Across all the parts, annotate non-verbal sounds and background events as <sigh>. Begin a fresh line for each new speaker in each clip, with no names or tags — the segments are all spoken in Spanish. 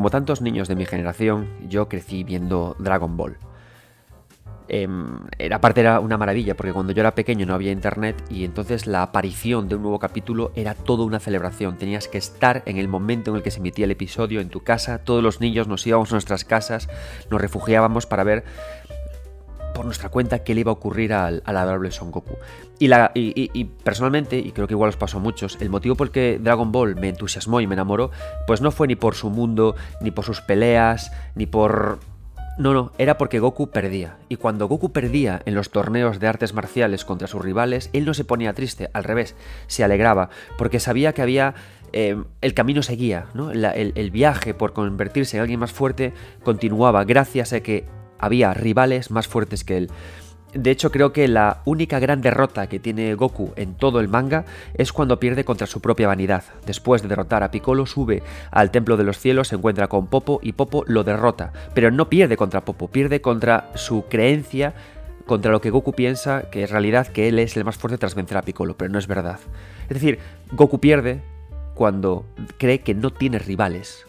como tantos niños de mi generación, yo crecí viendo Dragon Ball. Em, aparte era una maravilla, porque cuando yo era pequeño no había internet y entonces la aparición de un nuevo capítulo era toda una celebración. Tenías que estar en el momento en el que se emitía el episodio en tu casa, todos los niños nos íbamos a nuestras casas, nos refugiábamos para ver por nuestra cuenta qué le iba a ocurrir al, adorable Son Goku. Y, la, y, personalmente, y creo que igual os pasó a muchos, el motivo por el que Dragon Ball me entusiasmó y me enamoró, pues no fue ni por su mundo, ni por sus peleas, ni por no, no, era porque Goku perdía. Y cuando Goku perdía en los torneos de artes marciales contra sus rivales, él no se ponía triste, al revés, se alegraba, porque sabía que había... Eh, el camino seguía, ¿no? el, viaje por convertirse en alguien más fuerte continuaba gracias a que había rivales más fuertes que él. De hecho, creo que la única gran derrota que tiene Goku en todo el manga es cuando pierde contra su propia vanidad. Después de derrotar a Piccolo, sube al Templo de los Cielos, se encuentra con Popo y Popo lo derrota. Pero no pierde contra Popo, pierde contra su creencia, contra lo que Goku piensa que es realidad que él es el más fuerte tras vencer a Piccolo, pero no es verdad. Es decir, Goku pierde cuando cree que no tiene rivales.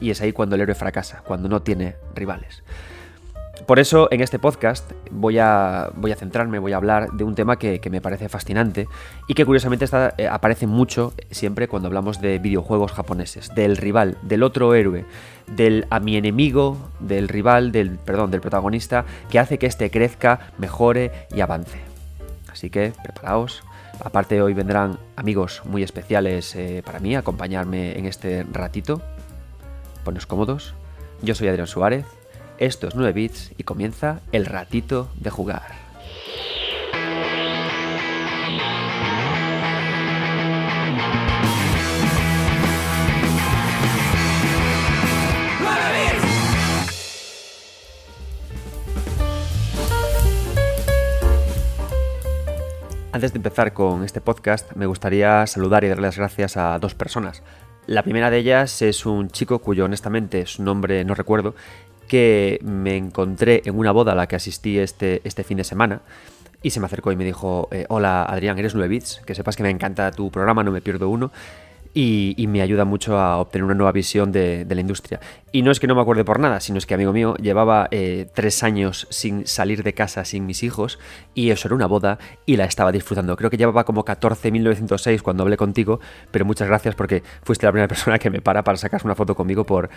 Y es ahí cuando el héroe fracasa, cuando no tiene rivales. Por eso en este podcast voy a, centrarme, voy a hablar de un tema que, me parece fascinante y que curiosamente eh, aparece mucho siempre cuando hablamos de videojuegos japoneses, del rival, del otro héroe, del a mi enemigo, del rival, del, perdón, del protagonista, que hace que este crezca, mejore y avance. Así que preparaos. Aparte hoy vendrán amigos muy especiales eh, para mí a acompañarme en este ratito. Ponos cómodos. Yo soy Adrián Suárez esto es 9 bits y comienza el ratito de jugar. Antes de empezar con este podcast, me gustaría saludar y darle las gracias a dos personas. La primera de ellas es un chico cuyo honestamente su nombre no recuerdo que me encontré en una boda a la que asistí este, este fin de semana y se me acercó y me dijo, eh, hola Adrián, eres 9 bits, que sepas que me encanta tu programa, no me pierdo uno y, me ayuda mucho a obtener una nueva visión de, la industria. Y no es que no me acuerde por nada, sino es que, amigo mío, llevaba eh, tres años sin salir de casa sin mis hijos y eso era una boda y la estaba disfrutando. Creo que llevaba como 14.906 cuando hablé contigo, pero muchas gracias porque fuiste la primera <laughs> persona que me para para sacar una foto conmigo por,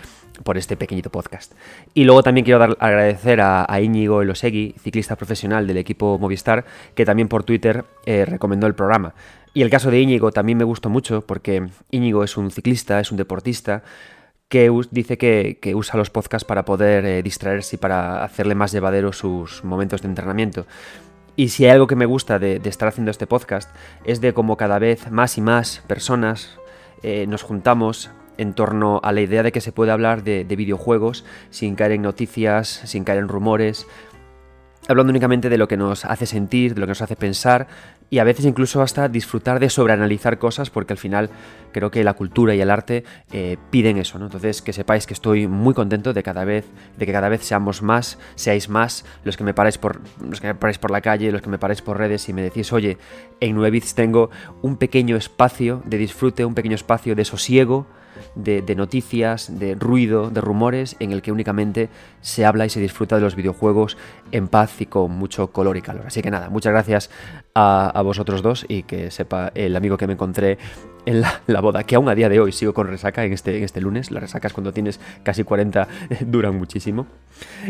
por este pequeñito podcast. Y luego también quiero dar, agradecer a, a Íñigo Elosegui, ciclista profesional del equipo Movistar, que también por Twitter eh, recomendó el programa. Y el caso de Íñigo también me gustó mucho porque Íñigo es un ciclista, es un deportista que dice que, usa los podcasts para poder eh, distraerse y para hacerle más llevadero sus momentos de entrenamiento. Y si hay algo que me gusta de, estar haciendo este podcast es de cómo cada vez más y más personas eh, nos juntamos en torno a la idea de que se puede hablar de videojuegos sin caer en noticias, sin caer en rumores, hablando únicamente de lo que nos hace sentir, de lo que nos hace pensar y a veces incluso hasta disfrutar de sobreanalizar cosas porque al final creo que la cultura y el arte eh, piden eso, ¿no? Entonces que sepáis que estoy muy contento de cada vez, de que cada vez seamos más, seáis más los que me paráis por, los que me paráis por la calle, los que me paráis por redes y me decís, oye, en 9 tengo un pequeño espacio de disfrute, un pequeño espacio de sosiego de, noticias, de ruido, de rumores, en el que únicamente se habla y se disfruta de los videojuegos en paz y con mucho color y calor. Así que nada, muchas gracias a, vosotros dos y que sepa el amigo que me encontré en la, boda, que aún a día de hoy sigo con resaca en este, este lunes. Las resacas cuando tienes casi 40 <laughs> duran muchísimo.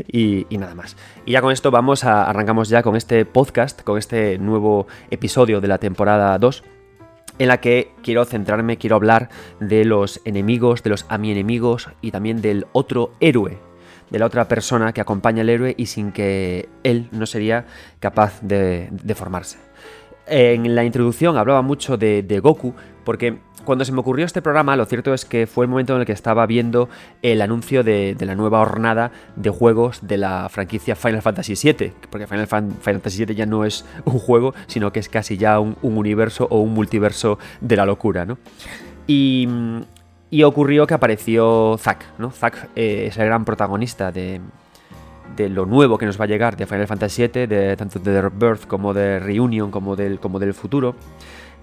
Y, y, nada más. Y ya con esto vamos a, arrancamos ya con este podcast, con este nuevo episodio de la temporada 2 en la que quiero centrarme, quiero hablar de los enemigos, de los a mi enemigos y también del otro héroe, de la otra persona que acompaña al héroe y sin que él no sería capaz de, formarse. En la introducción hablaba mucho de, de Goku porque cuando se me ocurrió este programa, lo cierto es que fue el momento en el que estaba viendo el anuncio de, la nueva hornada de juegos de la franquicia Final Fantasy VII, porque Final, Fantasy VII ya no es un juego, sino que es casi ya un, universo o un multiverso de la locura, ¿no? Y, ocurrió que apareció Zack, ¿no? Zack eh, es el gran protagonista de, lo nuevo que nos va a llegar de Final Fantasy VII, de, tanto de The Birth como de Reunion como del, como del futuro.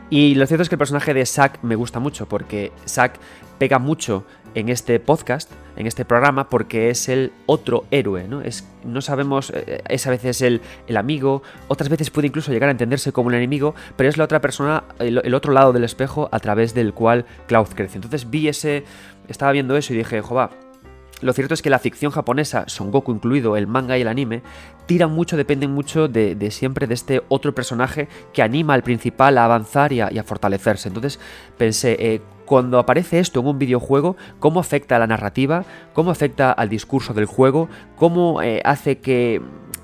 Y lo cierto es que el personaje de Zack me gusta mucho porque Zack pega mucho en este podcast, en este programa, porque es el otro héroe, ¿no? Es, no sabemos, eh, es a veces el, el, amigo, otras veces puede incluso llegar a entenderse como un enemigo, pero es la otra persona, el, otro lado del espejo a través del cual Cloud crece. Entonces vi ese, estaba viendo eso y dije, jova, lo cierto es que la ficción japonesa, Son Goku incluido, el manga y el anime, tiran mucho, dependen mucho de, siempre de este otro personaje que anima al principal a avanzar y a, fortalecerse. Entonces pensé, eh, cuando aparece esto en un videojuego, cómo afecta a la narrativa, cómo afecta al discurso del juego, cómo eh, hace que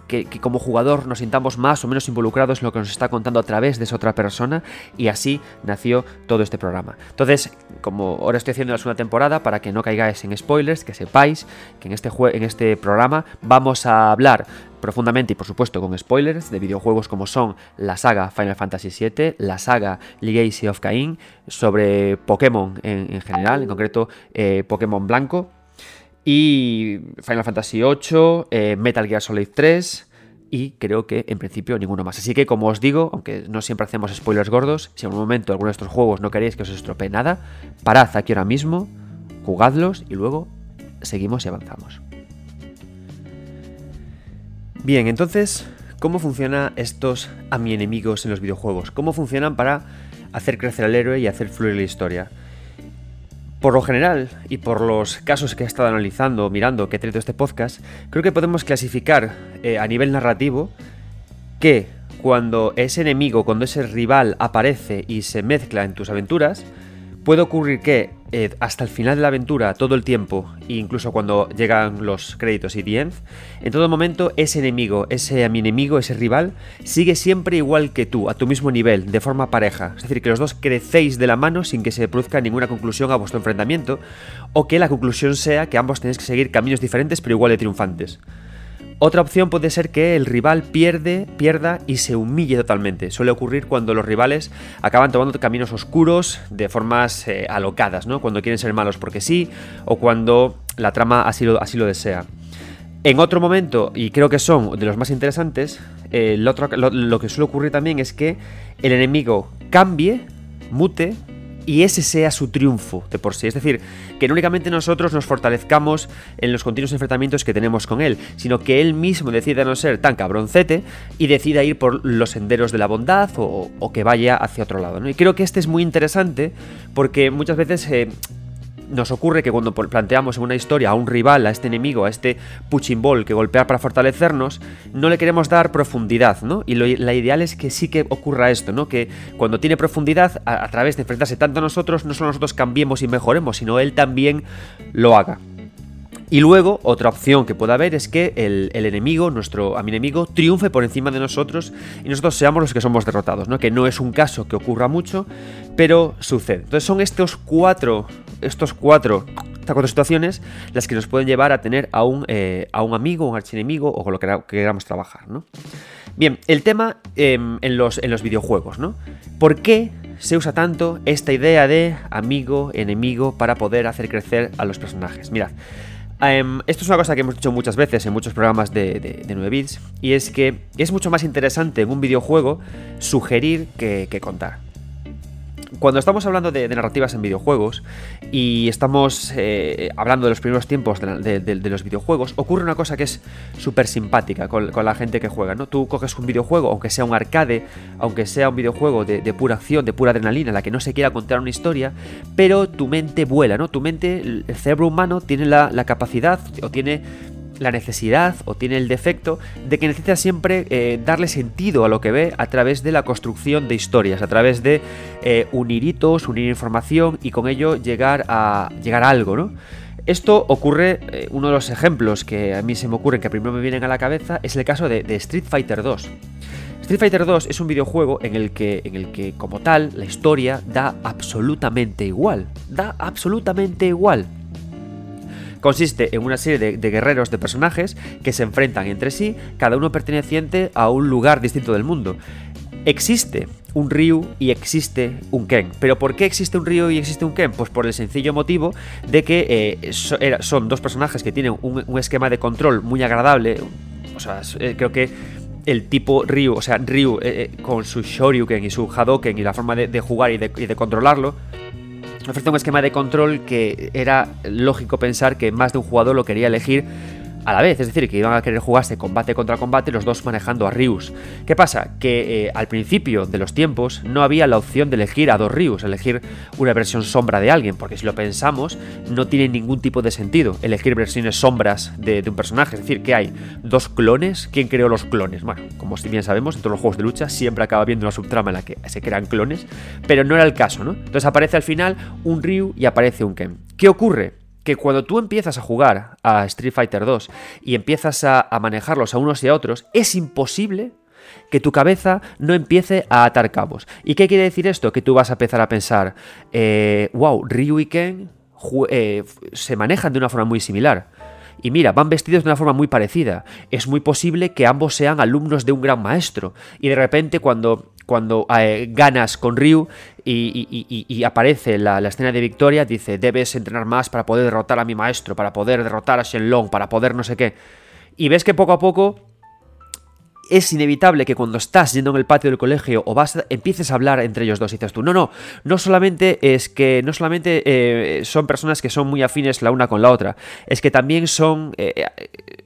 que, como jugador nos sintamos más o menos involucrados en lo que nos está contando a través de esa otra persona y así nació todo este programa. Entonces, como ahora estoy haciendo la segunda temporada, para que no caigáis en spoilers, que sepáis que en este, en este programa vamos a hablar profundamente y por supuesto con spoilers de videojuegos como son la saga Final Fantasy VII, la saga Legacy of Kain, sobre Pokémon en, general, en concreto eh, Pokémon Blanco, y Final Fantasy VIII, eh, Metal Gear Solid 3 y creo que en principio ninguno más. Así que como os digo, aunque no siempre hacemos spoilers gordos, si en un momento alguno de estos juegos no queréis que os estropee nada, parad aquí ahora mismo, jugadlos y luego seguimos y avanzamos. Bien, entonces, ¿cómo funcionan estos a mi enemigos en los videojuegos? ¿Cómo funcionan para hacer crecer al héroe y hacer fluir la historia? Por lo general, y por los casos que he estado analizando, mirando, que he traído este podcast, creo que podemos clasificar eh, a nivel narrativo que cuando ese enemigo, cuando ese rival aparece y se mezcla en tus aventuras, puede ocurrir que eh, hasta el final de la aventura, todo el tiempo, incluso cuando llegan los créditos y the end, en todo momento ese enemigo, ese mi enemigo, ese rival, sigue siempre igual que tú, a tu mismo nivel, de forma pareja. Es decir, que los dos crecéis de la mano sin que se produzca ninguna conclusión a vuestro enfrentamiento, o que la conclusión sea que ambos tenéis que seguir caminos diferentes pero igual de triunfantes. Otra opción puede ser que el rival pierde, pierda y se humille totalmente. Suele ocurrir cuando los rivales acaban tomando caminos oscuros de formas eh, alocadas, ¿no? Cuando quieren ser malos porque sí o cuando la trama así lo, lo desea. En otro momento, y creo que son de los más interesantes, eh, lo que suele ocurrir también es que el enemigo cambie, mute y ese sea su triunfo de por sí. Es decir, que no únicamente nosotros nos fortalezcamos en los continuos enfrentamientos que tenemos con él, sino que él mismo decida no ser tan cabroncete y decida ir por los senderos de la bondad o, que vaya hacia otro lado. Y creo que este es muy interesante porque muchas veces... Eh, nos ocurre que cuando planteamos en una historia a un rival, a este enemigo, a este puchimbol que golpea para fortalecernos, no le queremos dar profundidad, ¿no? Y la ideal es que sí que ocurra esto, ¿no? Que cuando tiene profundidad, a, través de enfrentarse tanto a nosotros, no solo nosotros cambiemos y mejoremos, sino él también lo haga. Y luego, otra opción que puede haber es que el, enemigo, nuestro a mi enemigo, triunfe por encima de nosotros y nosotros seamos los que somos derrotados, ¿no? Que no es un caso que ocurra mucho, pero sucede. Entonces son estos cuatro, estos cuatro, estas cuatro situaciones las que nos pueden llevar a tener a un, eh, a un amigo, un archienemigo o con lo que, queramos trabajar, ¿no? Bien, el tema em, en, los, en los videojuegos, ¿no? ¿Por qué se usa tanto esta idea de amigo, enemigo para poder hacer crecer a los personajes? Mirad, Em, esto es una cosa que hemos dicho muchas veces en muchos programas de, de, 9 bits, y es que es mucho más interesante en un videojuego sugerir que contar. Cuando estamos hablando de, narrativas en videojuegos y estamos eh, hablando de los primeros tiempos de, los videojuegos, ocurre una cosa que es súper simpática con, la gente que juega, ¿no? Tú coges un videojuego, aunque sea un arcade, aunque sea un videojuego de, pura acción, de pura adrenalina, en la que no se quiera contar una historia, pero tu mente vuela, ¿no? Tu mente, el cerebro humano tiene la, la capacidad o tiene la necesidad o tiene el defecto de que necesita siempre eh, darle sentido a lo que ve a través de la construcción de historias, a través de eh, unir hitos, unir información y con ello llegar a, llegar a algo, ¿no? Esto ocurre, eh, uno de los ejemplos que a mí se me ocurren, que primero me vienen a la cabeza, es el caso de, de Street Fighter 2. Street Fighter 2 es un videojuego en el, que, en el que, como tal, la historia da absolutamente igual. Da absolutamente igual. Consiste en una serie de, guerreros, de personajes, que se enfrentan entre sí, cada uno perteneciente a un lugar distinto del mundo. Existe un Ryu y existe un Ken. ¿Pero por qué existe un Ryu y existe un Ken? Pues por el sencillo motivo de que eh, son dos personajes que tienen un, esquema de control muy agradable. O sea, eh, creo que el tipo Ryu, o sea, Ryu eh, con su Shoryuken y su Hadoken y la forma de, jugar y de controlarlo, ofrece un esquema de control que era lógico pensar que más de un jugador lo quería elegir a la vez, es decir, que iban a querer jugarse combate contra combate los dos manejando a Ryus. ¿Qué pasa? Que eh, al principio de los tiempos no había la opción de elegir a dos Ryus, elegir una versión sombra de alguien, porque si lo pensamos no tiene ningún tipo de sentido elegir versiones sombras de, un personaje, es decir, que hay dos clones, ¿quién creó los clones? Bueno, como bien sabemos, en todos los juegos de lucha siempre acaba habiendo una subtrama en la que se crean clones, pero no era el caso, ¿no? Entonces aparece al final un Ryu y aparece un Ken. ¿Qué ocurre? Que cuando tú empiezas a jugar a Street Fighter 2 y empiezas a, manejarlos a unos y a otros, es imposible que tu cabeza no empiece a atar cabos. ¿Y qué quiere decir esto? Que tú vas a empezar a pensar, eh, wow, Ryu y Ken eh, se manejan de una forma muy similar. Y mira, van vestidos de una forma muy parecida. Es muy posible que ambos sean alumnos de un gran maestro. Y de repente cuando cuando eh, ganas con Ryu y, aparece la, escena de victoria, dice, debes entrenar más para poder derrotar a mi maestro, para poder derrotar a Shenlong, para poder no sé qué. Y ves que poco a poco es inevitable que cuando estás yendo en el patio del colegio o vas empieces a hablar entre ellos dos y dices tú, no, no, no solamente es que no solamente eh, son personas que son muy afines la una con la otra, es que también son eh,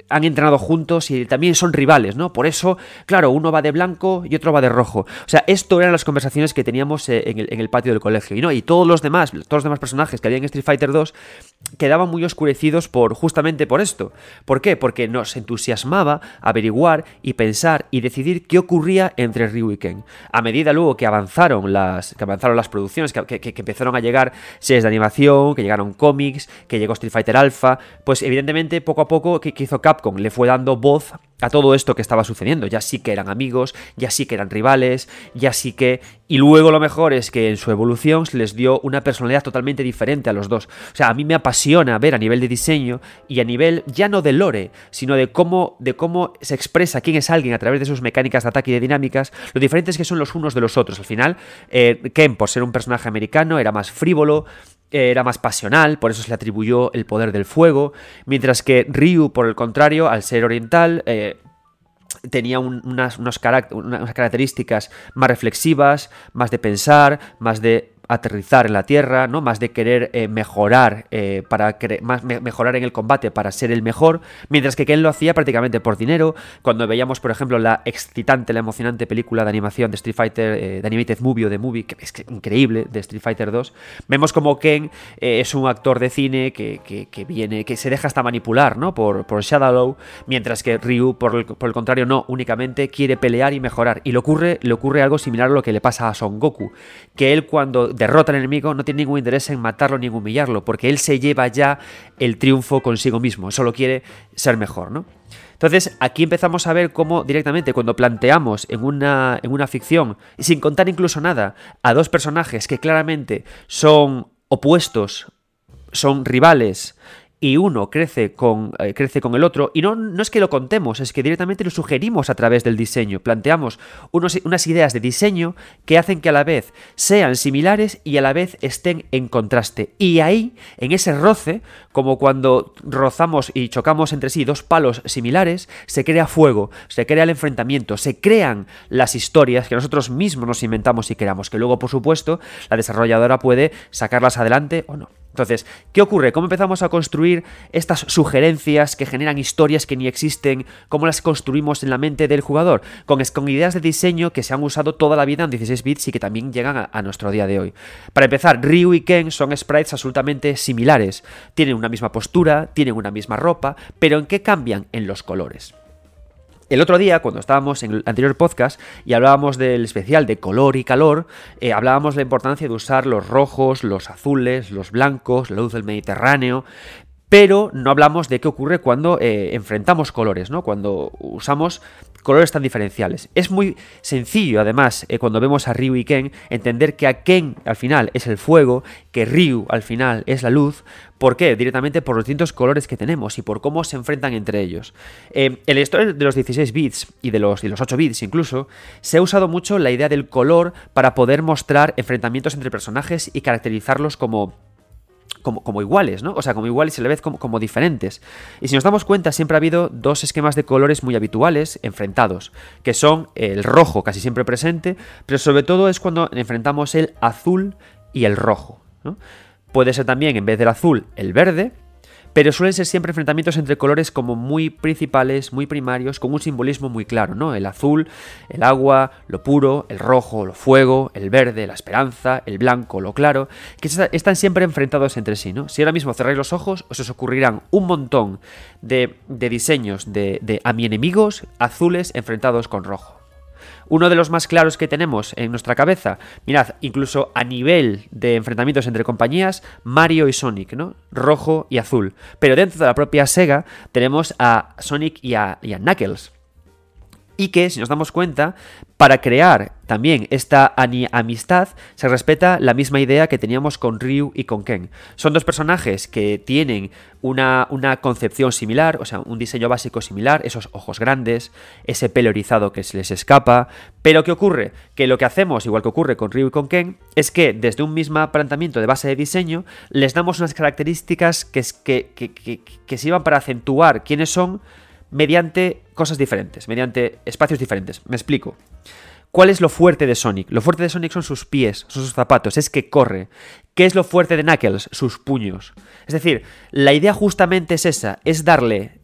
han entrenado juntos y también son rivales, ¿no? Por eso, claro, uno va de blanco y otro va de rojo. O sea, esto eran las conversaciones que teníamos eh, en el, patio del colegio. Y, ¿no? y todos los demás, todos los demás personajes que había en Street Fighter 2 quedaban muy oscurecidos por justamente por esto. ¿Por qué? Porque nos entusiasmaba averiguar y pensar y decidir qué ocurría entre Ryu y Ken. A medida luego que avanzaron las, que avanzaron las producciones, que, empezaron a llegar series de animación, que llegaron cómics, que llegó Street Fighter Alpha, pues evidentemente poco a poco que hizo Le fue dando voz a todo esto que estaba sucediendo. Ya sí que eran amigos, ya sí que eran rivales, ya sí que... Y luego lo mejor es que en su evolución se les dio una personalidad totalmente diferente a los dos. O sea, a mí me apasiona ver a nivel de diseño y a nivel ya no de lore, sino de cómo, de cómo se expresa quién es alguien a través de sus mecánicas de ataque y de dinámicas, lo diferentes que son los unos de los otros. Al final, eh, Ken, por ser un personaje americano, era más frívolo, era más pasional, por eso se le atribuyó el poder del fuego, mientras que Ryu, por el contrario, al ser oriental, eh, tenía unas, unas características más reflexivas, más de pensar, más de aterrizar en la tierra, ¿no? Más de querer eh, mejorar eh, para mejorar en el combate para ser el mejor, mientras que Ken lo hacía prácticamente por dinero. Cuando veíamos, por ejemplo, la excitante, la emocionante película de animación de Street Fighter, eh, de Animated Movie o de Movie, que es increíble, de Street Fighter 2, vemos como Ken es un actor de cine que, viene, que se deja hasta manipular, ¿no? Por, por Shadowlow, mientras que Ryu, por el, por el contrario, no, únicamente quiere pelear y mejorar. Y le ocurre, le ocurre algo similar a lo que le pasa a Son Goku, que él cuando derrota al enemigo no tiene ningún interés en matarlo ni en humillarlo, porque él se lleva ya el triunfo consigo mismo, solo quiere ser mejor, ¿no? Entonces, aquí empezamos a ver cómo directamente cuando planteamos en una, en una ficción, sin contar incluso nada, a dos personajes que claramente son opuestos, son rivales, y uno crece con, eh, crece con el otro, y no, no es que lo contemos, es que directamente lo sugerimos a través del diseño, planteamos unas ideas de diseño que hacen que a la vez sean similares y a la vez estén en contraste. Y ahí, en ese roce, como cuando rozamos y chocamos entre sí dos palos similares, se crea fuego, se crea el enfrentamiento, se crean las historias que nosotros mismos nos inventamos y creamos, que luego, por supuesto, la desarrolladora puede sacarlas adelante o no. Entonces, ¿qué ocurre? ¿Cómo empezamos a construir estas sugerencias que generan historias que ni existen? ¿Cómo las construimos en la mente del jugador? Con, ideas de diseño que se han usado toda la vida en 16 bits y que también llegan a, nuestro día de hoy. Para empezar, Ryu y Ken son sprites absolutamente similares. Tienen una misma postura, tienen una misma ropa, pero ¿en qué cambian? En los colores. El otro día, cuando estábamos en el anterior podcast y hablábamos del especial de color y calor, eh, hablábamos de la importancia de usar los rojos, los azules, los blancos, la luz del Mediterráneo, pero no hablamos de qué ocurre cuando eh, enfrentamos colores, ¿no? Cuando usamos colores tan diferenciales. Es muy sencillo, además, eh, cuando vemos a Ryu y Ken, entender que a Ken al final es el fuego, que Ryu al final es la luz. ¿Por qué? Directamente por los distintos colores que tenemos y por cómo se enfrentan entre ellos. Eh, en la historia de los 16 bits y de los, y los 8 bits incluso, se ha usado mucho la idea del color para poder mostrar enfrentamientos entre personajes y caracterizarlos como como, iguales, ¿no? O sea, como iguales y a la vez como, diferentes. Y si nos damos cuenta, siempre ha habido dos esquemas de colores muy habituales enfrentados, que son el rojo casi siempre presente, pero sobre todo es cuando enfrentamos el azul y el rojo. Puede ser también, en vez del azul, el verde, pero suelen ser siempre enfrentamientos entre colores como muy principales, muy primarios, con un simbolismo muy claro, ¿no? El azul, el agua, lo puro, el rojo, lo fuego, el verde, la esperanza, el blanco, lo claro, que están siempre enfrentados entre sí, ¿no? Si ahora mismo cerráis los ojos, os, os ocurrirán un montón de, de diseños de, de a mi enemigos azules enfrentados con rojo. Uno de los más claros que tenemos en nuestra cabeza, mirad, incluso a nivel de enfrentamientos entre compañías, Mario y Sonic, ¿no? Rojo y azul. Pero dentro de la propia Sega tenemos a Sonic y a, Knuckles y que, si nos damos cuenta, para crear también esta amistad se respeta la misma idea que teníamos con Ryu y con Ken. Son dos personajes que tienen una, una, concepción similar, o sea, un diseño básico similar, esos ojos grandes, ese pelo erizado que se les escapa, pero ¿qué ocurre? Que lo que hacemos, igual que ocurre con Ryu y con Ken, es que desde un mismo planteamiento de base de diseño les damos unas características que, que, que, que, que sirvan para acentuar quiénes son mediante cosas diferentes, mediante espacios diferentes. Me explico. ¿Cuál es lo fuerte de Sonic? Lo fuerte de Sonic son sus pies, son sus zapatos, es que corre. ¿Qué es lo fuerte de Knuckles? Sus puños. Es decir, la idea justamente es esa, es darle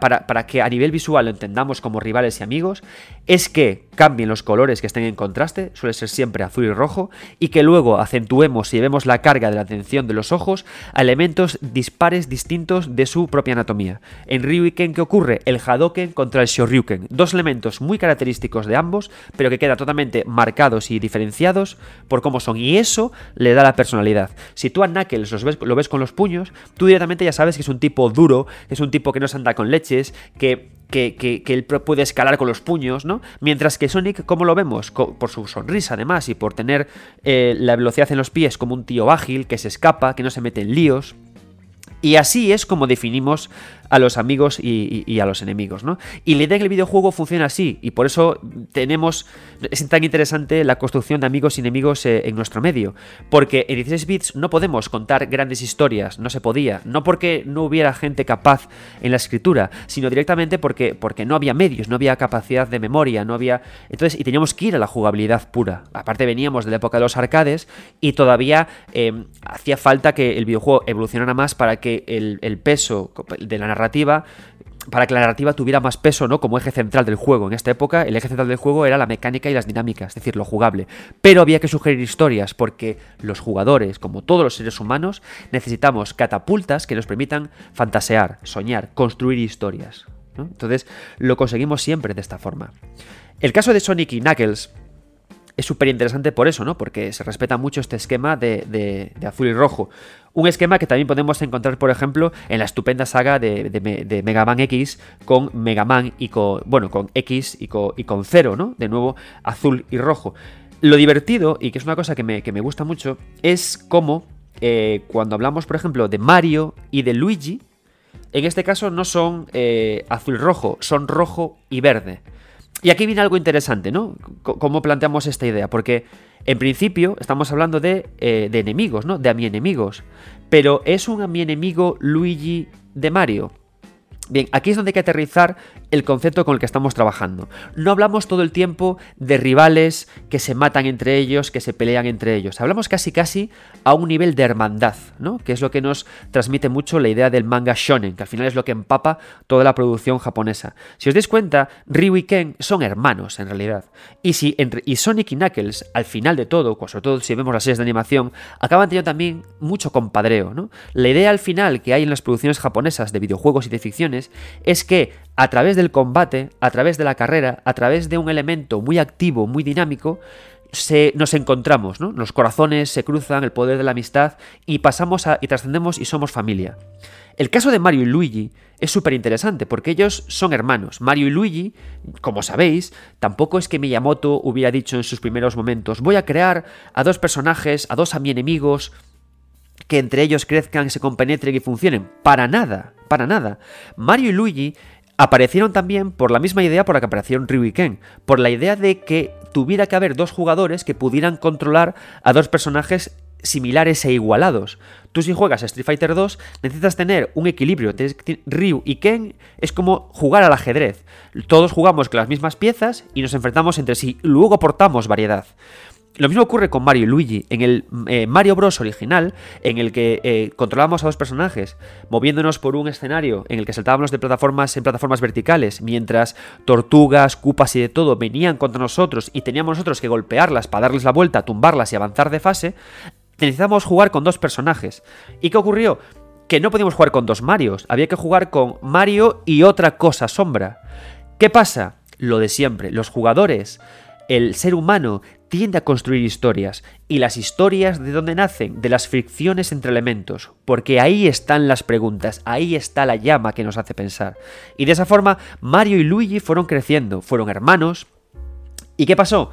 para, que a nivel visual lo entendamos como rivales y amigos, es que cambien los colores que estén en contraste, suele ser siempre azul y rojo, y que luego acentuemos y llevemos la carga de la atención de los ojos a elementos dispares distintos de su propia anatomía. En Ryu y Ken, ¿qué ocurre? El Hadoken contra el Shoryuken, dos elementos muy característicos de ambos, pero que quedan totalmente marcados y diferenciados por cómo son, y eso le da la personalidad. Si tú a Knuckles ves, lo ves con los puños, tú directamente ya sabes que es un tipo duro, es un tipo que no se anda con leches, que, que, él puede escalar con los puños, ¿no? Mientras que Sonic, ¿cómo lo vemos? por su sonrisa, además, y por tener eh, la velocidad en los pies como un tío ágil, que se escapa, que no se mete en líos. Y así es como definimos a los amigos y, a los enemigos, ¿no? Y la idea que el videojuego funciona así, y por eso tenemos, es tan interesante la construcción de amigos y enemigos eh, en nuestro medio, porque en 16 bits no podemos contar grandes historias, no se podía, no porque no hubiera gente capaz en la escritura, sino directamente porque, porque no había medios, no había capacidad de memoria, no había... Entonces, y teníamos que ir a la jugabilidad pura. Aparte veníamos de la época de los arcades y todavía eh, hacía falta que el videojuego evolucionara más para que el, el peso de la narrativa para que la narrativa tuviera más peso, ¿no? Como eje central del juego. En esta época, el eje central del juego era la mecánica y las dinámicas, es decir, lo jugable. Pero había que sugerir historias, porque los jugadores, como todos los seres humanos, necesitamos catapultas que nos permitan fantasear, soñar, construir historias. Entonces, lo conseguimos siempre de esta forma. El caso de Sonic y Knuckles es súper interesante por eso, ¿no? Porque se respeta mucho este esquema de, azul y rojo. Un esquema que también podemos encontrar, por ejemplo, en la estupenda saga de, Mega Man X con Mega Man y con. Bueno, con X y con, y con Zero, ¿no? De nuevo, azul y rojo. Lo divertido, y que es una cosa que me, gusta mucho, es cómo eh, cuando hablamos, por ejemplo, de Mario y de Luigi, en este caso no son eh, azul y rojo, son rojo y verde. Y aquí viene algo interesante, ¿no? cómo planteamos esta idea, porque en principio estamos hablando de, eh, de enemigos, ¿no? De a mi enemigos. Pero ¿es un a mi enemigo Luigi de Mario? Bien, aquí es donde hay que aterrizar el concepto con el que estamos trabajando. No hablamos todo el tiempo de rivales que se matan entre ellos, que se pelean entre ellos. Hablamos casi casi a un nivel de hermandad, ¿no? Que es lo que nos transmite mucho la idea del manga shonen, que al final es lo que empapa toda la producción japonesa. Si os dais cuenta, Ryu y Ken son hermanos en realidad. Y si entre, y Sonic y Knuckles, al final de todo, sobre todo si vemos las series de animación, acaban teniendo también mucho compadreo, ¿no? La idea al final que hay en las producciones japonesas de videojuegos y de ficción es que a través del combate, a través de la carrera, a través de un elemento muy activo, muy dinámico, se, nos encontramos, ¿no? Los corazones se cruzan, el poder de la amistad y pasamos a, y trascendemos y somos familia. El caso de Mario y Luigi es súper interesante porque ellos son hermanos. Mario y Luigi, como sabéis, tampoco es que Miyamoto hubiera dicho en sus primeros momentos voy a crear a dos personajes, a dos a mi enemigos, que entre ellos crezcan, se compenetren y funcionen. Para nada, para nada. Mario y Luigi aparecieron también por la misma idea por la que aparecieron Ryu y Ken, por la idea de que tuviera que haber dos jugadores que pudieran controlar a dos personajes similares e igualados. Tú si juegas a Street Fighter 2 necesitas tener un equilibrio. Ryu y Ken es como jugar al ajedrez. Todos jugamos con las mismas piezas y nos enfrentamos entre sí. Luego aportamos variedad. Lo mismo ocurre con Mario y Luigi. En el eh, Mario Bros. original, en el que eh, controlábamos a dos personajes, moviéndonos por un escenario en el que saltábamos de plataformas en plataformas verticales, mientras tortugas, cupas y de todo venían contra nosotros y teníamos nosotros que golpearlas para darles la vuelta, tumbarlas y avanzar de fase, necesitábamos jugar con dos personajes. ¿Y qué ocurrió? Que no podíamos jugar con dos Marios, había que jugar con Mario y otra cosa sombra. ¿Qué pasa? Lo de siempre, los jugadores el ser humano tiende a construir historias. ¿Y las historias de dónde nacen? De las fricciones entre elementos. Porque ahí están las preguntas, ahí está la llama que nos hace pensar. Y de esa forma, Mario y Luigi fueron creciendo, fueron hermanos. ¿Y qué pasó?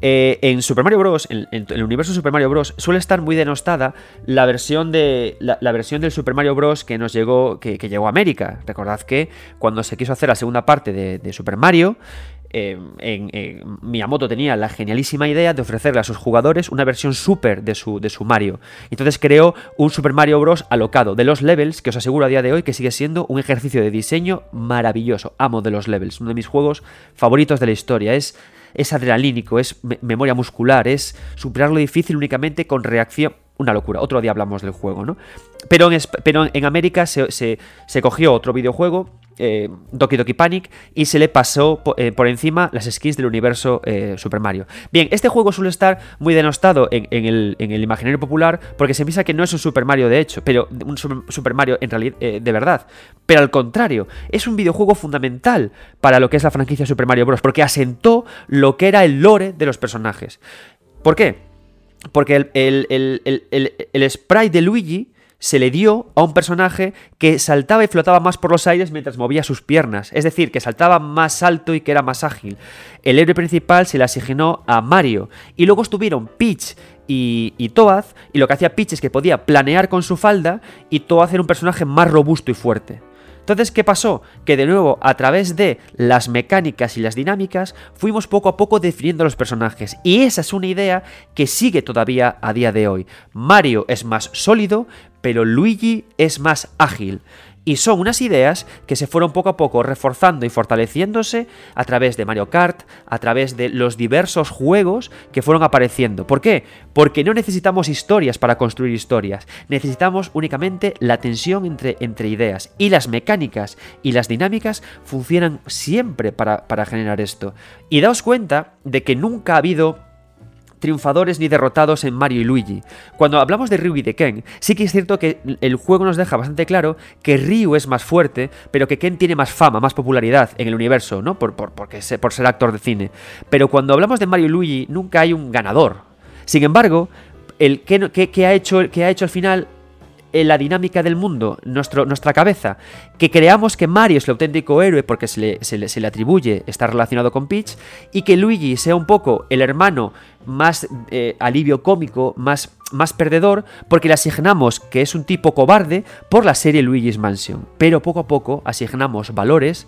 Eh, en Super Mario Bros., en, el universo Super Mario Bros., suele estar muy denostada la versión, de, la, versión del Super Mario Bros. que nos llegó, que, llegó a América. Recordad que cuando se quiso hacer la segunda parte de Super Mario, eh, en, Miyamoto tenía la genialísima idea de ofrecerle a sus jugadores una versión super de su, de su Mario. Entonces creó un Super Mario Bros. alocado de los levels, que os aseguro a día de hoy que sigue siendo un ejercicio de diseño maravilloso. Amo de los levels, uno de mis juegos favoritos de la historia. Es, es adrenalínico, es memoria muscular, es superar lo difícil únicamente con reacción una locura. Otro día hablamos del juego, ¿no? Pero en, pero en América se, se, cogió otro videojuego eh, Doki Doki Panic y se le pasó eh, por encima las skins del universo eh, Super Mario. Bien, este juego suele estar muy denostado en, el, imaginario popular porque se piensa que no es un Super Mario de hecho, pero un Super Mario en realidad de verdad. Pero al contrario, es un videojuego fundamental para lo que es la franquicia Super Mario Bros. porque asentó lo que era el lore de los personajes. ¿Por qué? Porque el, el, el sprite de Luigi se le dio a un personaje que saltaba y flotaba más por los aires mientras movía sus piernas, es decir, que saltaba más alto y que era más ágil. El héroe principal se le asignó a Mario, y luego estuvieron Peach y, y Toad, y lo que hacía Peach es que podía planear con su falda, y Toad era un personaje más robusto y fuerte. Entonces, ¿qué pasó? Que de nuevo, a través de las mecánicas y las dinámicas, fuimos poco a poco definiendo los personajes. Y esa es una idea que sigue todavía a día de hoy. Mario es más sólido, pero Luigi es más ágil. Y son unas ideas que se fueron poco a poco reforzando y fortaleciéndose a través de Mario Kart, a través de los diversos juegos que fueron apareciendo. ¿Por qué? Porque no necesitamos historias para construir historias, necesitamos únicamente la tensión entre, ideas. Y las mecánicas y las dinámicas funcionan siempre para, para generar esto. Y daos cuenta de que nunca ha habido triunfadores ni derrotados en Mario y Luigi. Cuando hablamos de Ryu y de Ken, sí que es cierto que el juego nos deja bastante claro que Ryu es más fuerte, pero que Ken tiene más fama, más popularidad en el universo, ¿no? Por, por, porque, por ser actor de cine. Pero cuando hablamos de Mario y Luigi, nunca hay un ganador. Sin embargo, el que, ha hecho, que ha hecho al final la dinámica del mundo, nuestro, nuestra cabeza, que creamos que Mario es el auténtico héroe porque se le, se le, atribuye estar relacionado con Peach, y que Luigi sea un poco el hermano más eh, alivio cómico, más, más perdedor, porque le asignamos que es un tipo cobarde por la serie Luigi's Mansion. Pero poco a poco asignamos valores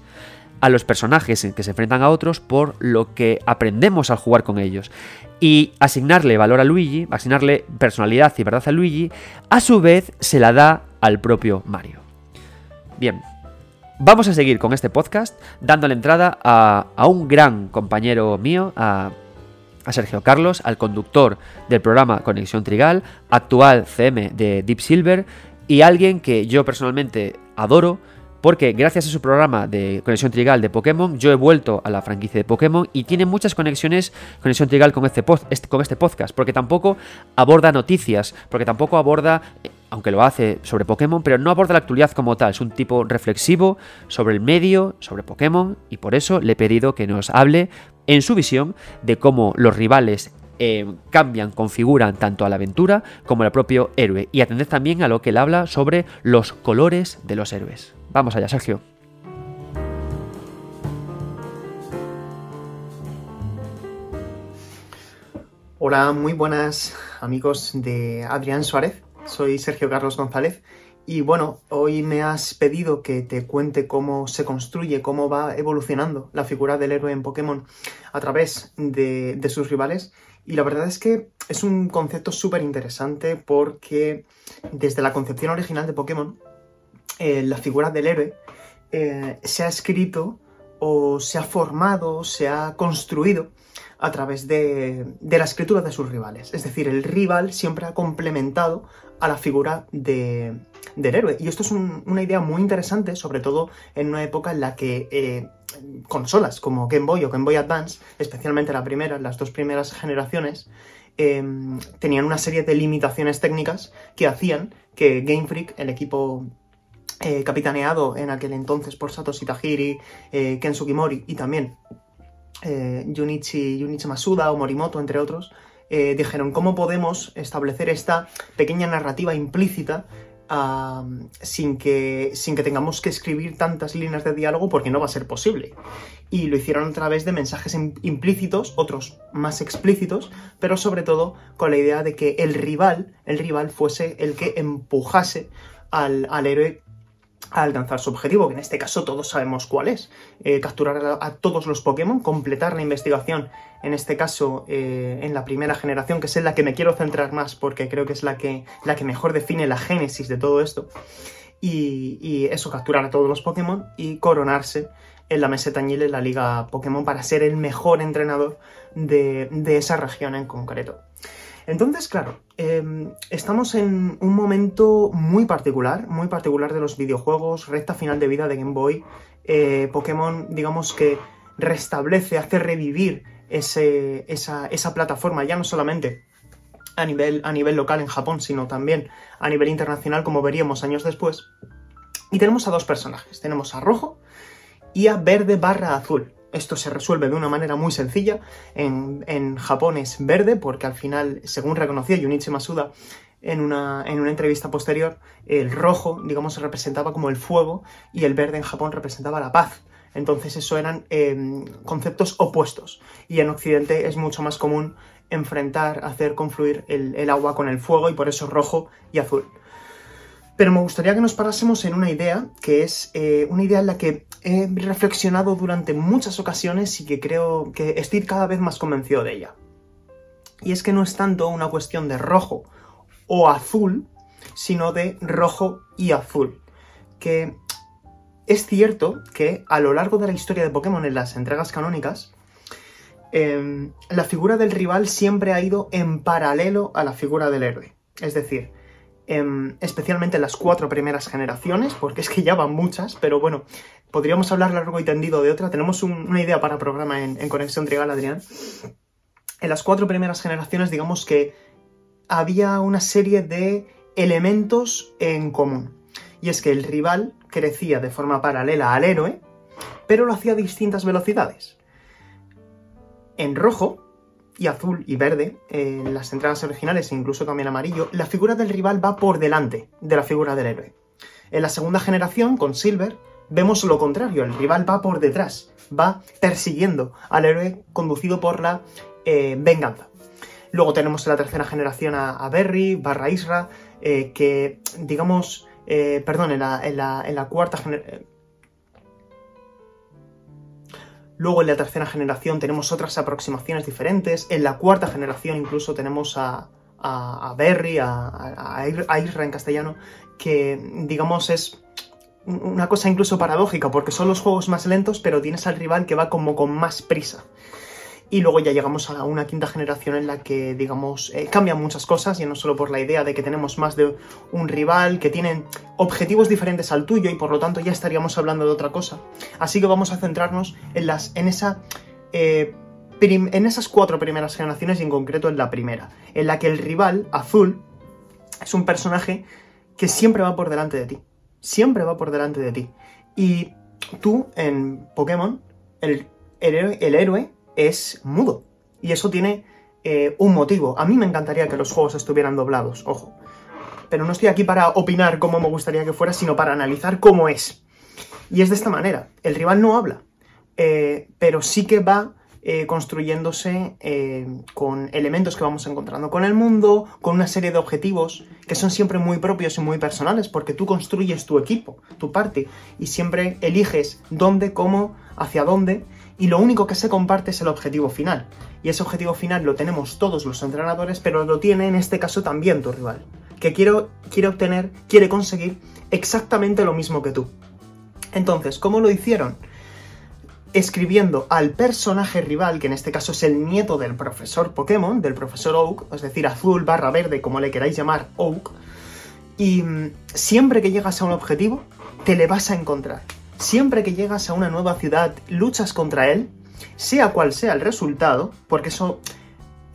a los personajes que se enfrentan a otros por lo que aprendemos al jugar con ellos y asignarle valor a Luigi, asignarle personalidad y verdad a Luigi, a su vez se la da al propio Mario. Bien, vamos a seguir con este podcast dando la entrada a, un gran compañero mío, a, a, Sergio Carlos, al conductor del programa Conexión Trigal, actual CM de Deep Silver y alguien que yo personalmente adoro porque gracias a su programa de conexión trigal de Pokémon, yo he vuelto a la franquicia de Pokémon y tiene muchas conexiones conexión trigal con este, este, con este podcast, porque tampoco aborda noticias, porque tampoco aborda eh, aunque lo hace sobre Pokémon, pero no aborda la actualidad como tal. Es un tipo reflexivo sobre el medio, sobre Pokémon, y por eso le he pedido que nos hable en su visión de cómo los rivales eh, cambian, configuran tanto a la aventura como al propio héroe. Y atended también a lo que él habla sobre los colores de los héroes. Vamos allá, Sergio.
Hola, muy buenas amigos de Adrián Suárez. Soy Sergio Carlos González y bueno, hoy me has pedido que te cuente cómo se construye, cómo va evolucionando la figura del héroe en Pokémon a través de, sus rivales Y la verdad es que es un concepto súper interesante porque desde la concepción original de Pokémon, eh, la figura del héroe eh, se ha escrito o se ha formado, se ha construido a través de, la escritura de sus rivales. Es decir, el rival siempre ha complementado a la figura del héroe. Y esto es una idea muy interesante, sobre todo en una época en la que eh, consolas como Game Boy o Game Boy Advance, especialmente la primera, las dos primeras generaciones, em, tenían una serie de limitaciones técnicas que hacían que Game Freak, el equipo eh, capitaneado en aquel entonces por Satoshi Tajiri, eh, Ken Sugimori y también eh, Junichi, Masuda o Morimoto, entre otros, dijeron cómo podemos establecer esta pequeña narrativa implícita sin, que, sin que tengamos que escribir tantas líneas de diálogo porque no va a ser posible. Y lo hicieron a través de mensajes implícitos, otros más explícitos, pero sobre todo con la idea de que el rival, el rival fuese el que empujase al, al héroe a alcanzar su objetivo, que en este caso todos sabemos cuál es. Eh, capturar a, todos los Pokémon, completar la investigación, en este caso eh, en la primera generación, que es en la que me quiero centrar más porque creo que es la que, la que mejor define la génesis de todo esto. Y, eso, capturar a todos los Pokémon y coronarse en la meseta Añil en la Liga Pokémon para ser el mejor entrenador de, de esa región en concreto. Entonces, claro, em, estamos en un momento muy particular, muy particular de los videojuegos, recta final de vida de Game Boy. Eh, Pokémon, digamos que restablece, hace revivir esa, plataforma, ya no solamente a nivel, a nivel local en Japón, sino también a nivel internacional, como veríamos años después. Y tenemos a dos personajes, tenemos a Rojo y a Verde barra Azul. Esto se resuelve de una manera muy sencilla. En, Japón es verde, porque al final, según reconocía Junichi Masuda en una, en una entrevista posterior, el rojo, digamos, se representaba como el fuego y el verde en Japón representaba la paz. Entonces, eso eran em, conceptos opuestos. Y en Occidente es mucho más común enfrentar, hacer confluir el agua con el fuego y por eso rojo y azul. Pero me gustaría que nos parásemos en una idea, que es eh, una idea en la que he reflexionado durante muchas ocasiones y que creo que estoy cada vez más convencido de ella. Y es que no es tanto una cuestión de rojo o azul, sino de rojo y azul. Que es cierto que a lo largo de la historia de Pokémon en las entregas canónicas, em, la figura del rival siempre ha ido en paralelo a la figura del héroe. Es decir, Em, especialmente en las cuatro primeras generaciones, porque es que ya van muchas, pero bueno, podríamos hablar largo y tendido de otra. Tenemos una idea para programa en, Conexión Trigal, Adrián. En las cuatro primeras generaciones, digamos que había una serie de elementos en común. Y es que el rival crecía de forma paralela al héroe, pero lo hacía a distintas velocidades. En rojo, y azul y verde, en las entradas originales e incluso también amarillo, la figura del rival va por delante de la figura del héroe. En la segunda generación, con Silver, vemos lo contrario, el rival va por detrás, va persiguiendo al héroe conducido por la eh, venganza. Luego tenemos en la tercera generación a, Berry, barra Isra, eh, que digamos, eh, perdón, en la, en la cuarta generación Luego en la tercera generación tenemos otras aproximaciones diferentes. En la cuarta generación incluso tenemos a, a, Berry, a, a, Isra en castellano, que digamos es una cosa incluso paradójica, porque son los juegos más lentos, pero tienes al rival que va como con más prisa. Y luego ya llegamos a una quinta generación en la que, digamos, eh, cambian muchas cosas, ya no solo por la idea de que tenemos más de un rival, que tienen objetivos diferentes al tuyo y por lo tanto ya estaríamos hablando de otra cosa. Así que vamos a centrarnos en, las, en, esa, eh, en esas cuatro primeras generaciones y en concreto en la primera, en la que el rival, azul, es un personaje que siempre va por delante de ti. Siempre va por delante de ti. Y tú, en Pokémon, el, el héroe es mudo. Y eso tiene eh, un motivo. A mí me encantaría que los juegos estuvieran doblados, ojo. Pero no estoy aquí para opinar cómo me gustaría que fuera, sino para analizar cómo es. Y es de esta manera. El rival no habla, eh, pero sí que va eh, construyéndose con elementos que vamos encontrando con el mundo, con una serie de objetivos que son siempre muy propios y muy personales, porque tú construyes tu equipo, tu parte, y siempre eliges dónde, cómo, hacia dónde, y lo único que se comparte es el objetivo final. Y ese objetivo final lo tenemos todos los entrenadores, pero lo tiene en este caso también tu rival, que quiere, obtener, quiere conseguir exactamente lo mismo que tú. Entonces, ¿cómo lo hicieron? Escribiendo al personaje rival, que en este caso es el nieto del profesor Pokémon, del profesor Oak, es decir, azul barra verde, como le queráis llamar, Oak, y mm, siempre que llegas a un objetivo, te le vas a encontrar. Siempre que llegas a una nueva ciudad, luchas contra él, sea cual sea el resultado, porque eso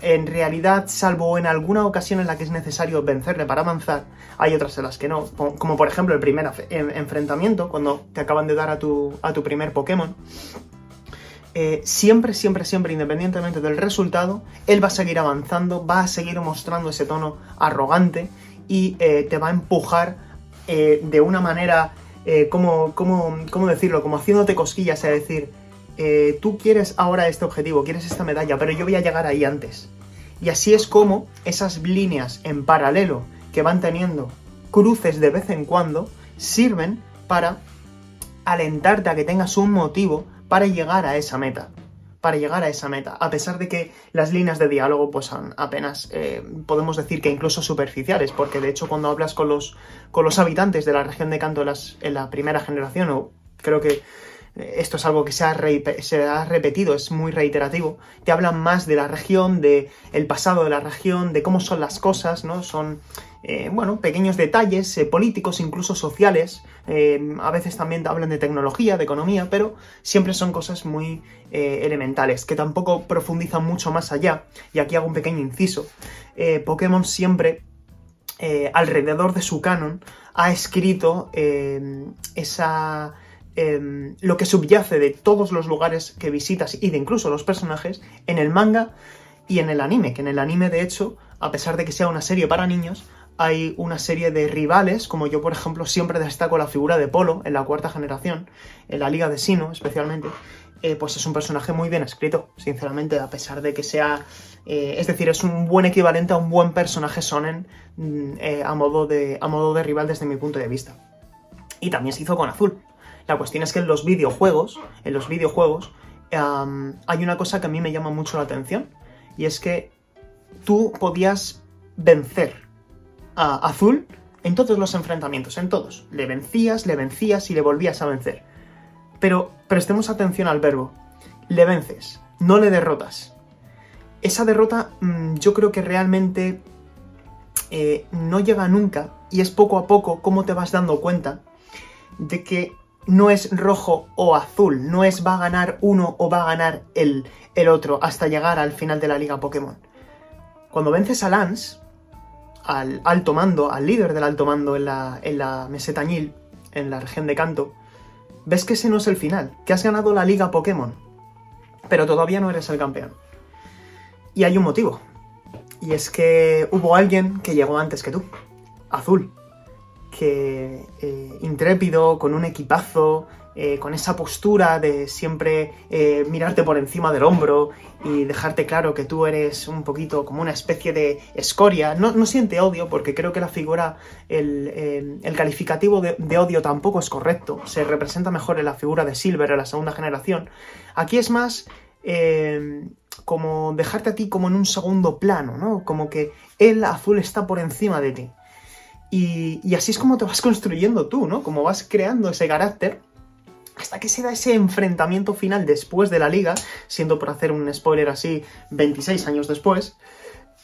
en realidad, salvo en alguna ocasión en la que es necesario vencerle para avanzar, hay otras en las que no, como por ejemplo el primer enfrentamiento, cuando te acaban de dar a tu, a tu primer Pokémon. Eh, siempre, siempre, siempre, independientemente del resultado, él va a seguir avanzando, va a seguir mostrando ese tono arrogante y eh, te va a empujar eh, de una manera, como, ¿cómo decirlo? Como haciéndote cosquillas, es decir, eh, tú quieres ahora este objetivo, quieres esta medalla, pero yo voy a llegar ahí antes. Y así es como esas líneas en paralelo que van teniendo cruces de vez en cuando sirven para alentarte a que tengas un motivo para llegar a esa meta. Para llegar a esa meta. A pesar de que las líneas de diálogo pues son apenas, eh, podemos decir que incluso superficiales, porque de hecho cuando hablas con los, con los habitantes de la región de Canto en la primera generación, o creo que esto es algo que se ha, repetido, es muy reiterativo, te hablan más de la región, de pasado de la región, de cómo son las cosas, ¿no? Son, eh, bueno, pequeños detalles eh, políticos, incluso sociales, eh, a veces también hablan de tecnología, de economía, pero siempre son cosas muy elementales, que tampoco profundizan mucho más allá, y aquí hago un pequeño inciso. Pokémon siempre, alrededor de su canon, ha escrito esa Em, lo que subyace de todos los lugares que visitas y de incluso los personajes en el manga y en el anime, que en el anime de hecho, a pesar de que sea una serie para niños, hay una serie de rivales, como yo por ejemplo siempre destaco la figura de Polo en la cuarta generación, en la Liga de Sino especialmente, eh, pues es un personaje muy bien escrito, sinceramente, a pesar de que sea... Eh, es decir, es un buen equivalente a un buen personaje sonen mm, eh, a, modo de, a modo de rival desde mi punto de vista. Y también se hizo con Azul, la cuestión es que en los videojuegos, en los videojuegos, hay una cosa que a mí me llama mucho la atención. Y es que tú podías vencer Azul en todos los enfrentamientos, en todos. Le vencías, le vencías y le volvías a vencer. Pero prestemos atención al verbo. Le vences, no le derrotas. Esa derrota mm, yo creo que realmente eh, no llega nunca y es poco a poco como te vas dando cuenta de que no es rojo o azul, no es va a ganar uno o va a ganar el, el otro hasta llegar al final de la liga Pokémon. Cuando vences a Lance, al alto mando, al líder del alto mando en la, en la meseta en la región de Kanto, ves que ese no es el final, que has ganado la liga Pokémon, pero todavía no eres el campeón. Y hay un motivo, y es que hubo alguien que llegó antes que tú, Azul que eh, intrépido, con un equipazo, eh, con esa postura de siempre eh, mirarte por encima del hombro y dejarte claro que tú eres un poquito como una especie de escoria. No, siente odio porque creo que la figura, el, calificativo de, odio tampoco es correcto. Se representa mejor en la figura de Silver en la segunda generación. Aquí es más como dejarte a ti como en un segundo plano, ¿no? Como que el azul está por encima de ti. Y, así es como te vas construyendo tú, ¿no? Como vas creando ese carácter hasta que se da ese enfrentamiento final después de la liga, siendo por hacer un spoiler así 26 años después,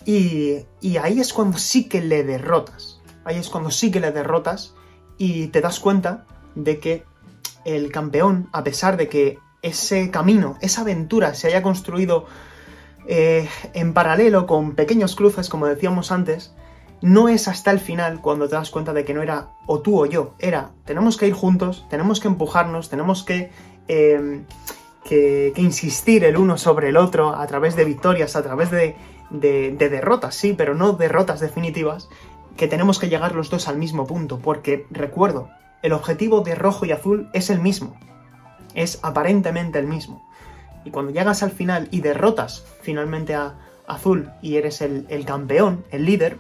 y, y, ahí es cuando sí que le derrotas, ahí es cuando sí que le derrotas y te das cuenta de que el campeón, a pesar de que ese camino, esa aventura se haya construido eh, en paralelo con pequeños cruces, como decíamos antes, no es hasta el final cuando te das cuenta de que no era o tú o yo, era tenemos que ir juntos, tenemos que empujarnos, tenemos que, em, que, insistir el uno sobre el otro a través de victorias, a través de, de, derrotas, sí, pero no derrotas definitivas, que tenemos que llegar los dos al mismo punto, porque recuerdo, el objetivo de rojo y azul es el mismo, es aparentemente el mismo. Y cuando llegas al final y derrotas finalmente a azul y eres el, el campeón, el líder,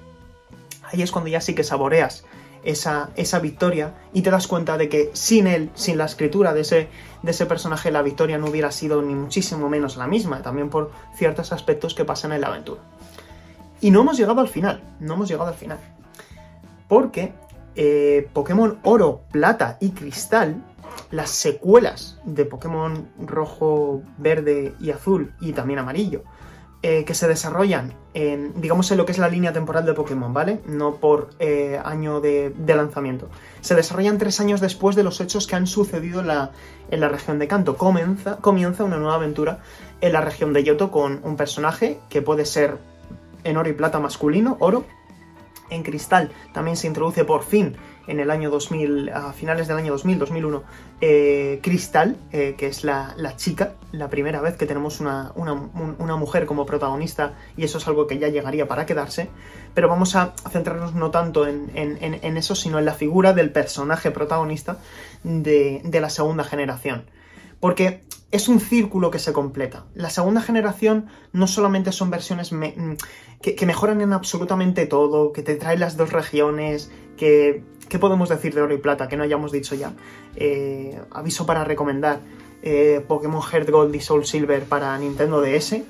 ahí es cuando ya sí que saboreas esa, esa victoria y te das cuenta de que sin él, sin la escritura de ese, de ese personaje, la victoria no hubiera sido ni muchísimo menos la misma, también por ciertos aspectos que pasan en la aventura. Y no hemos llegado al final, no hemos llegado al final. Porque eh, Pokémon Oro, Plata y Cristal, las secuelas de Pokémon Rojo, Verde y Azul y también Amarillo, eh, que se desarrollan en, digamos, en lo que es la línea temporal de Pokémon, ¿vale? No por eh, año de, lanzamiento. Se desarrollan tres años después de los hechos que han sucedido en la, región de Kanto. Comienza, comienza una nueva aventura en la región de Yoto con un personaje que puede ser en oro y plata masculino, oro. En cristal también se introduce por fin en el año 2000, a finales del año 2000, 2001, eh, Cristal, eh, que es la, chica, la primera vez que tenemos una, mujer como protagonista, y eso es algo que ya llegaría para quedarse, pero vamos a centrarnos no tanto en, eso, sino en la figura del personaje protagonista de, de la segunda generación. Porque es un círculo que se completa. La segunda generación no solamente son versiones mm, que, mejoran en absolutamente todo, que te traen las dos regiones, que... ¿Qué podemos decir de oro y plata que no hayamos dicho ya? Eh, aviso para recomendar eh, Pokémon Heart Gold y Soul Silver para Nintendo DS.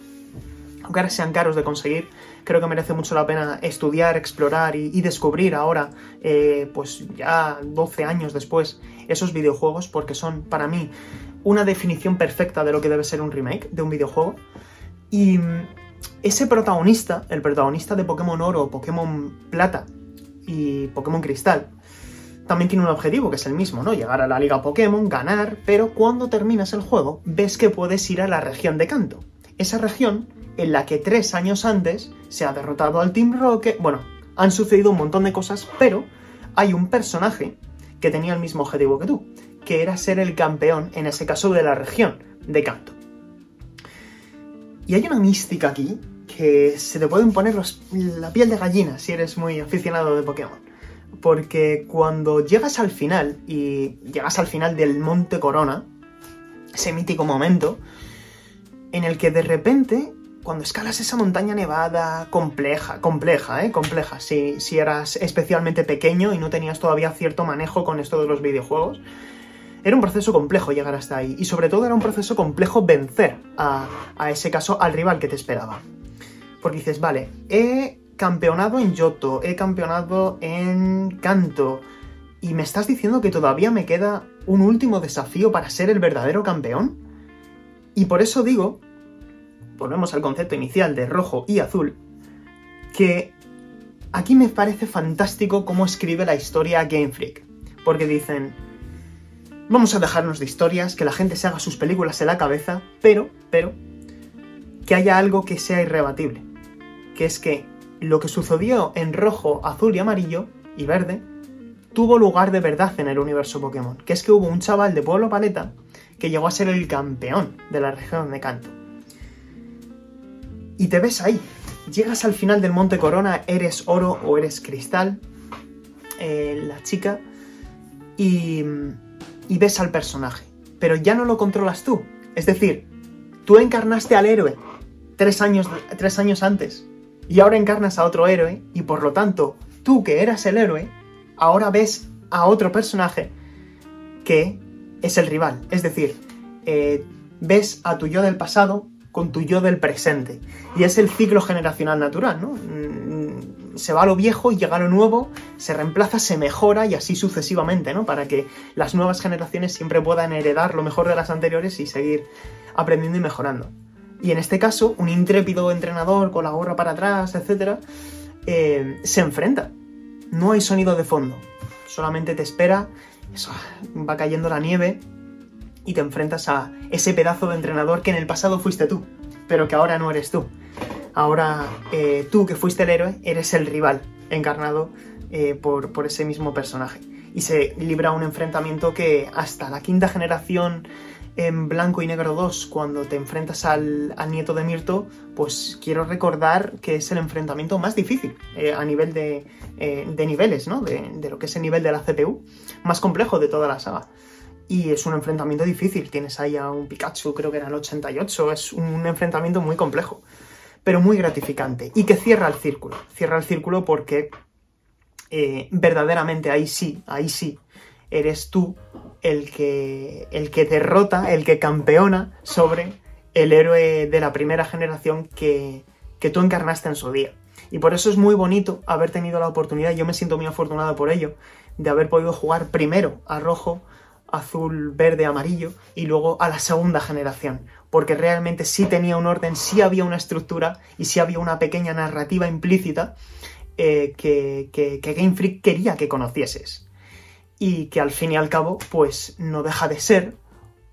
Aunque ahora sean caros de conseguir, creo que merece mucho la pena estudiar, explorar y, descubrir ahora, eh, pues ya 12 años después, esos videojuegos, porque son para mí una definición perfecta de lo que debe ser un remake de un videojuego. Y mm, ese protagonista, el protagonista de Pokémon Oro, Pokémon Plata y Pokémon Cristal, también tiene un objetivo que es el mismo, ¿no? Llegar a la Liga Pokémon, ganar, pero cuando terminas el juego ves que puedes ir a la región de Kanto. Esa región en la que tres años antes se ha derrotado al Team Rocket. Bueno, han sucedido un montón de cosas, pero hay un personaje que tenía el mismo objetivo que tú, que era ser el campeón, en ese caso de la región de Kanto. Y hay una mística aquí que se te pueden poner la piel de gallina si eres muy aficionado de Pokémon. Porque cuando llegas al final, y llegas al final del Monte Corona, ese mítico momento, en el que de repente, cuando escalas esa montaña nevada, compleja, compleja, ¿eh? Compleja, si, si eras especialmente pequeño y no tenías todavía cierto manejo con esto de los videojuegos, era un proceso complejo llegar hasta ahí y sobre todo era un proceso complejo vencer a, ese caso al rival que te esperaba. Porque dices, vale, he campeonado en Yoto, he campeonado en Kanto y me estás diciendo que todavía me queda un último desafío para ser el verdadero campeón. Y por eso digo, volvemos al concepto inicial de rojo y azul, que aquí me parece fantástico cómo escribe la historia Game Freak. Porque dicen, Vamos a dejarnos de historias, que la gente se haga sus películas en la cabeza, pero, pero, que haya algo que sea irrebatible. Que es que lo que sucedió en rojo, azul y amarillo, y verde, tuvo lugar de verdad en el universo Pokémon. Que es que hubo un chaval de Pueblo Paleta que llegó a ser el campeón de la región de Canto. Y te ves ahí. Llegas al final del Monte Corona, eres oro o eres cristal, eh, la chica, y y ves al personaje, pero ya no lo controlas tú. Es decir, tú encarnaste al héroe tres años, tres años antes y ahora encarnas a otro héroe y por lo tanto tú que eras el héroe, ahora ves a otro personaje que es el rival. Es decir, eh, ves a tu yo del pasado con tu yo del presente. Y es el ciclo generacional natural, ¿no? se va lo viejo y llega lo nuevo, se reemplaza, se mejora y así sucesivamente, ¿no? Para que las nuevas generaciones siempre puedan heredar lo mejor de las anteriores y seguir aprendiendo y mejorando. Y en este caso, un intrépido entrenador con la gorra para atrás, etc., eh, se enfrenta. No hay sonido de fondo, solamente te espera, va cayendo la nieve y te enfrentas a ese pedazo de entrenador que en el pasado fuiste tú, pero que ahora no eres tú ahora eh, tú que fuiste el héroe eres el rival encarnado eh, por, ese mismo personaje. Y se libra un enfrentamiento que hasta la quinta generación en Blanco y Negro 2, cuando te enfrentas al, nieto de Mirto, pues quiero recordar que es el enfrentamiento más difícil eh, a nivel de, niveles, ¿no? De, de, lo que es el nivel de la CPU, más complejo de toda la saga. Y es un enfrentamiento difícil, tienes ahí a un Pikachu, creo que era el 88, es un enfrentamiento muy complejo pero muy gratificante y que cierra el círculo. Cierra el círculo porque eh, verdaderamente ahí sí, ahí sí, eres tú el que, el que derrota, el que campeona sobre el héroe de la primera generación que, que tú encarnaste en su día. Y por eso es muy bonito haber tenido la oportunidad, yo me siento muy afortunado por ello, de haber podido jugar primero a rojo, azul, verde, amarillo y luego a la segunda generación. Porque realmente sí tenía un orden, sí había una estructura y sí había una pequeña narrativa implícita eh, que, que, Game Freak quería que conocieses. Y que al fin y al cabo, pues no deja de ser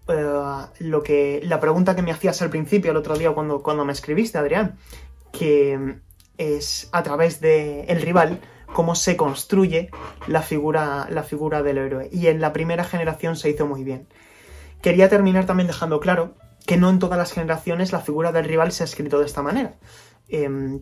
eh, lo que. La pregunta que me hacías al principio, el otro día, cuando, cuando me escribiste, Adrián, que es a través del el rival cómo se construye la figura, la figura del héroe. Y en la primera generación se hizo muy bien. Quería terminar también dejando claro que no en todas las generaciones la figura del rival se ha escrito de esta manera. Em,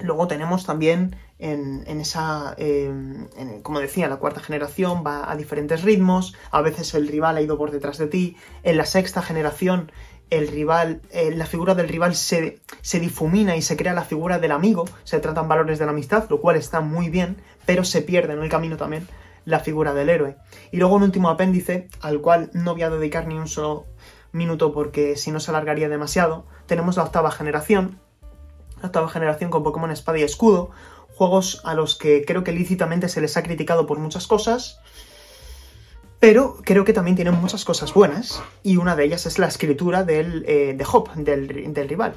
luego tenemos también en, esa, em, como decía, la cuarta generación va a diferentes ritmos, a veces el rival ha ido por detrás de ti, en la sexta generación el rival, eh, la figura del rival se, se, difumina y se crea la figura del amigo, se tratan valores de la amistad, lo cual está muy bien, pero se pierde en el camino también la figura del héroe. Y luego un último apéndice, al cual no voy a dedicar ni un solo minuto porque si no se alargaría demasiado, tenemos la octava generación, la octava generación con Pokémon Espada y Escudo, juegos a los que creo que lícitamente se les ha criticado por muchas cosas, pero creo que también tienen muchas cosas buenas, y una de ellas es la escritura del, eh, de Hop, del, rival.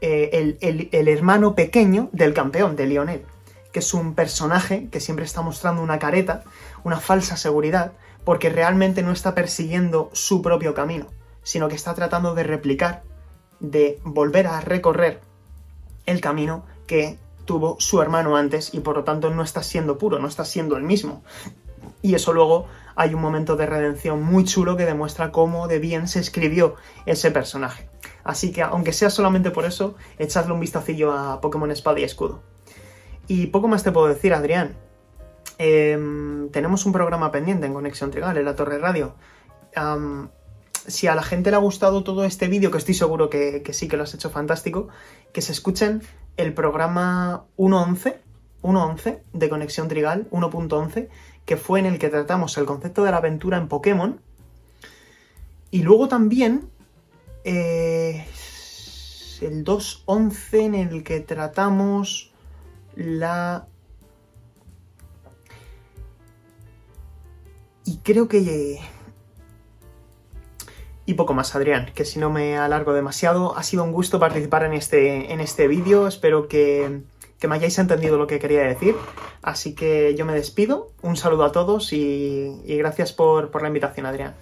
Eh, el, hermano pequeño del campeón, de Lionel, que es un personaje que siempre está mostrando una careta, una falsa seguridad, porque realmente no está persiguiendo su propio camino, sino que está tratando de replicar, de volver a recorrer el camino que tuvo su hermano antes y por lo tanto no está siendo puro, no está siendo el mismo. Y eso luego hay un momento de redención muy chulo que demuestra cómo de bien se escribió ese personaje. Así que, aunque sea solamente por eso, echadle un vistacillo a Pokémon Espada y Escudo. Y poco más te puedo decir, Adrián. Em, tenemos un programa pendiente en Conexión Trigal, en la Torre Radio. si a la gente le ha gustado todo este vídeo, que estoy seguro que, que, sí que lo has hecho fantástico, que se escuchen el programa 1.11, 1.11 de Conexión Trigal, 1.11, que fue en el que tratamos el concepto de la aventura en Pokémon. Y luego también eh, el 2.11 en el que tratamos la... Y creo que... Y poco más, Adrián, que si no me alargo demasiado, ha sido un gusto participar en este, en este vídeo, espero que que me hayáis entendido lo que quería decir. Así que yo me despido. Un saludo a todos y, gracias por, por la invitación, Adrián.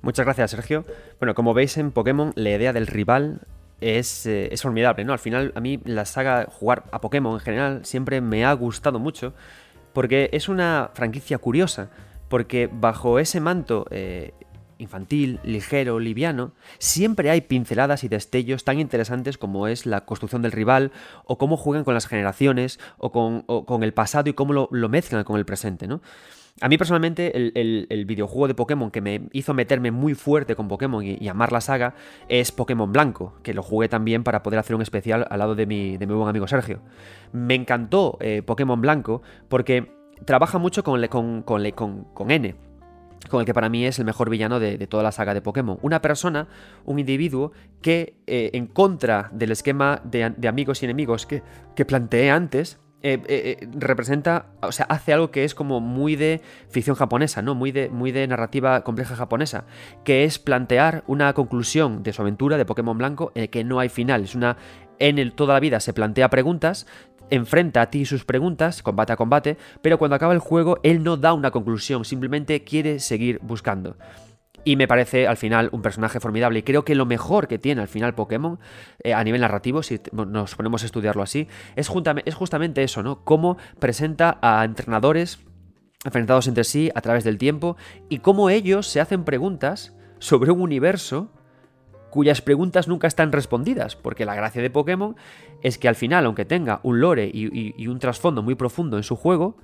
Muchas gracias, Sergio. Bueno, como veis en Pokémon, la idea del rival es, eh, es, formidable, ¿no? Al final, a mí la saga, jugar a Pokémon en general, siempre me ha gustado mucho, porque es una franquicia curiosa, porque bajo ese manto eh, infantil, ligero, liviano, siempre hay pinceladas y destellos tan interesantes como es la construcción del rival, o cómo juegan con las generaciones, o con, el pasado y cómo lo, mezclan con el presente, ¿no? A mí personalmente el, videojuego de Pokémon que me hizo meterme muy fuerte con Pokémon y, amar la saga es Pokémon Blanco, que lo jugué también para poder hacer un especial al lado de mi, de mi buen amigo Sergio. Me encantó eh, Pokémon Blanco porque trabaja mucho con, con, con, con N con el que para mí es el mejor villano de, toda la saga de Pokémon. Una persona, un individuo que eh, en contra del esquema de, amigos y enemigos que, que planteé antes, eh, representa, o sea, hace algo que es como muy de ficción japonesa, ¿no? Muy de, muy de narrativa compleja japonesa, que es plantear una conclusión de su aventura de Pokémon Blanco en el que no hay final. Es una. En el, toda la vida se plantea preguntas, enfrenta a ti sus preguntas, combate a combate, pero cuando acaba el juego él no da una conclusión, simplemente quiere seguir buscando. Y me parece al final un personaje formidable. Y creo que lo mejor que tiene al final Pokémon, eh, a nivel narrativo, si nos ponemos a estudiarlo así, es, es justamente eso, ¿no? Cómo presenta a entrenadores enfrentados entre sí a través del tiempo y cómo ellos se hacen preguntas sobre un universo cuyas preguntas nunca están respondidas, porque la gracia de Pokémon es que al final, aunque tenga un lore y, un trasfondo muy profundo en su juego,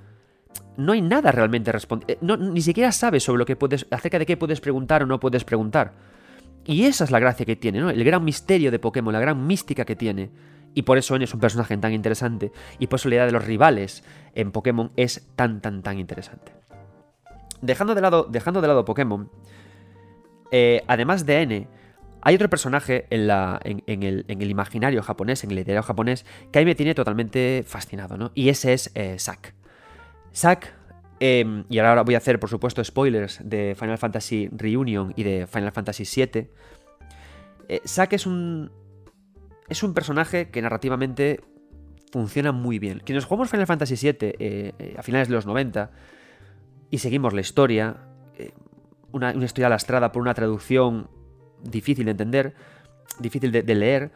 no hay nada realmente respondido. Eh, ni siquiera sabes sobre lo que puedes, acerca de qué puedes preguntar o no puedes preguntar. Y esa es la gracia que tiene, ¿no? El gran misterio de Pokémon, la gran mística que tiene. Y por eso N es un personaje tan interesante. Y por eso la idea de los rivales en Pokémon es tan, tan, tan interesante. Dejando de lado, dejando de lado Pokémon, eh, además de N, hay otro personaje en, el, imaginario japonés, en el literario japonés, que a mí me tiene totalmente fascinado, ¿no? Y ese es eh, Zack. Zack, em, y ahora voy a hacer, por supuesto, spoilers de Final Fantasy Reunion y de Final Fantasy VII. Eh, Zack es un, es un personaje que narrativamente funciona muy bien. Quienes jugamos Final Fantasy VII eh, a finales de los 90 y seguimos la historia, una, una historia lastrada por una traducción difícil de entender, difícil de, leer,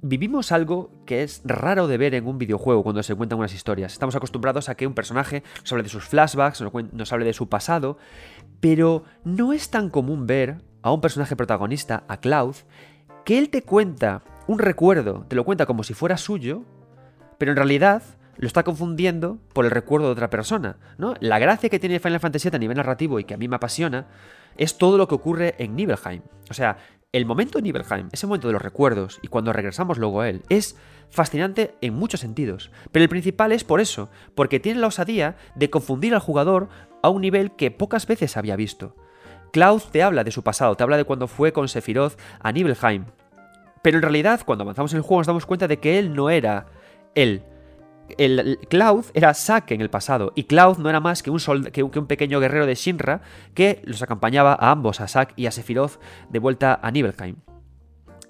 vivimos algo que es raro de ver en un videojuego cuando se cuentan unas historias. Estamos acostumbrados a que un personaje nos hable de sus flashbacks, nos hable de su pasado, pero no es tan común ver a un personaje protagonista, a Cloud, que él te cuenta un recuerdo, te lo cuenta como si fuera suyo, pero en realidad lo está confundiendo por el recuerdo de otra persona, ¿no? La gracia que tiene Final Fantasy VII a nivel narrativo y que a mí me apasiona es todo lo que ocurre en Nibelheim. O sea, el momento de Nibelheim, ese momento de los recuerdos y cuando regresamos luego a él, es fascinante en muchos sentidos. Pero el principal es por eso, porque tiene la osadía de confundir al jugador a un nivel que pocas veces había visto. Cloud te habla de su pasado, te habla de cuando fue con Sephiroth a Nibelheim. Pero en realidad, cuando avanzamos en el juego nos damos cuenta de que él no era él, el, Cloud era Zack en el pasado, y Cloud no era más que un, que, un pequeño guerrero de Shinra que los acompañaba a ambos, a Zack y a Sephiroth, de vuelta a Nibelheim.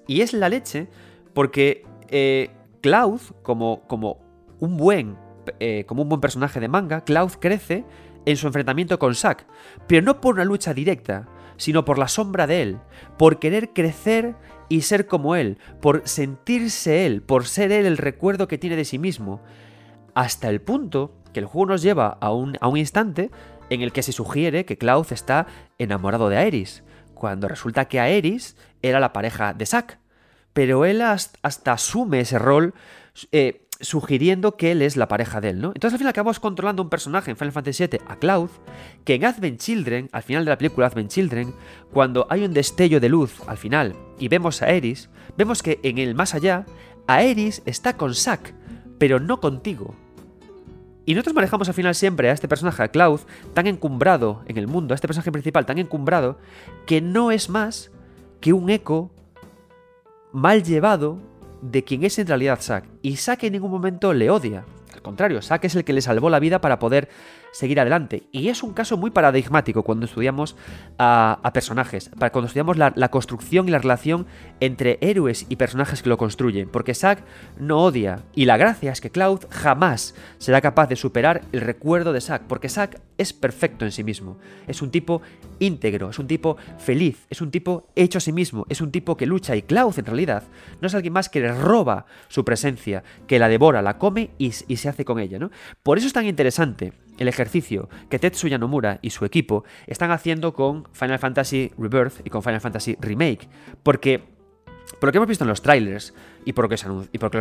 Y es la leche porque eh, Cloud, como, como, un buen, eh, como un buen personaje de manga, Cloud crece en su enfrentamiento con Zack, pero no por una lucha directa, sino por la sombra de él, por querer crecer y ser como él, por sentirse él, por ser él el recuerdo que tiene de sí mismo hasta el punto que el juego nos lleva a un, a un instante en el que se sugiere que Cloud está enamorado de Aeris, cuando resulta que Aeris era la pareja de Zack. Pero él hasta asume ese rol eh, sugiriendo que él es la pareja de él, ¿no? Entonces al final acabamos controlando un personaje en Final Fantasy VII, a Cloud, que en Advent Children, al final de la película Advent Children, cuando hay un destello de luz al final y vemos a Aeris, vemos que en el más allá, Aeris está con Zack, pero no contigo. Y nosotros manejamos al final siempre a este personaje, a Cloud, tan encumbrado en el mundo, a este personaje principal tan encumbrado, que no es más que un eco mal llevado de quien es en realidad Zack. Y Zack en ningún momento le odia. Al contrario, Zack es el que le salvó la vida para poder seguir adelante. Y es un caso muy paradigmático cuando estudiamos a, personajes, para cuando estudiamos la, construcción y la relación entre héroes y personajes que lo construyen, porque Zack no odia, y la gracia es que Cloud jamás será capaz de superar el recuerdo de Zack, porque Zack es perfecto en sí mismo, es un tipo íntegro, es un tipo feliz, es un tipo hecho a sí mismo, es un tipo que lucha, y Cloud en realidad no es alguien más que le roba su presencia, que la devora, la come y, y se hace con ella, ¿no? Por eso es tan interesante el ejercicio que Tetsuya Nomura y su equipo están haciendo con Final Fantasy Rebirth y con Final Fantasy Remake. Porque, por lo que hemos visto en los trailers y por lo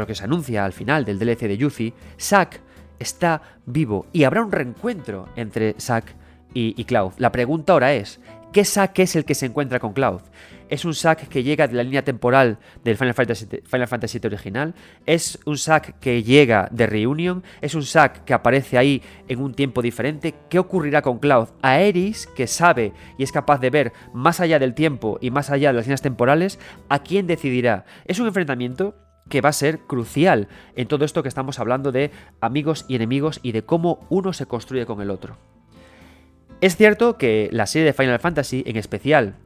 que se, anuncia al final del DLC de Yuzi, Zack está vivo y habrá un reencuentro entre Zack y, y Cloud. La pregunta ahora es, ¿qué Zack es el que se encuentra con Cloud? Es un sack que llega de la línea temporal del Final Fantasy, Fantasy original, es un sack que llega de Reunion, es un sack que aparece ahí en un tiempo diferente. ¿Qué ocurrirá con Cloud? Aeris, que sabe y es capaz de ver más allá del tiempo y más allá de las líneas temporales, ¿a quién decidirá? Es un enfrentamiento que va a ser crucial en todo esto que estamos hablando de amigos y enemigos y de cómo uno se construye con el otro. Es cierto que la serie de Final Fantasy, en especial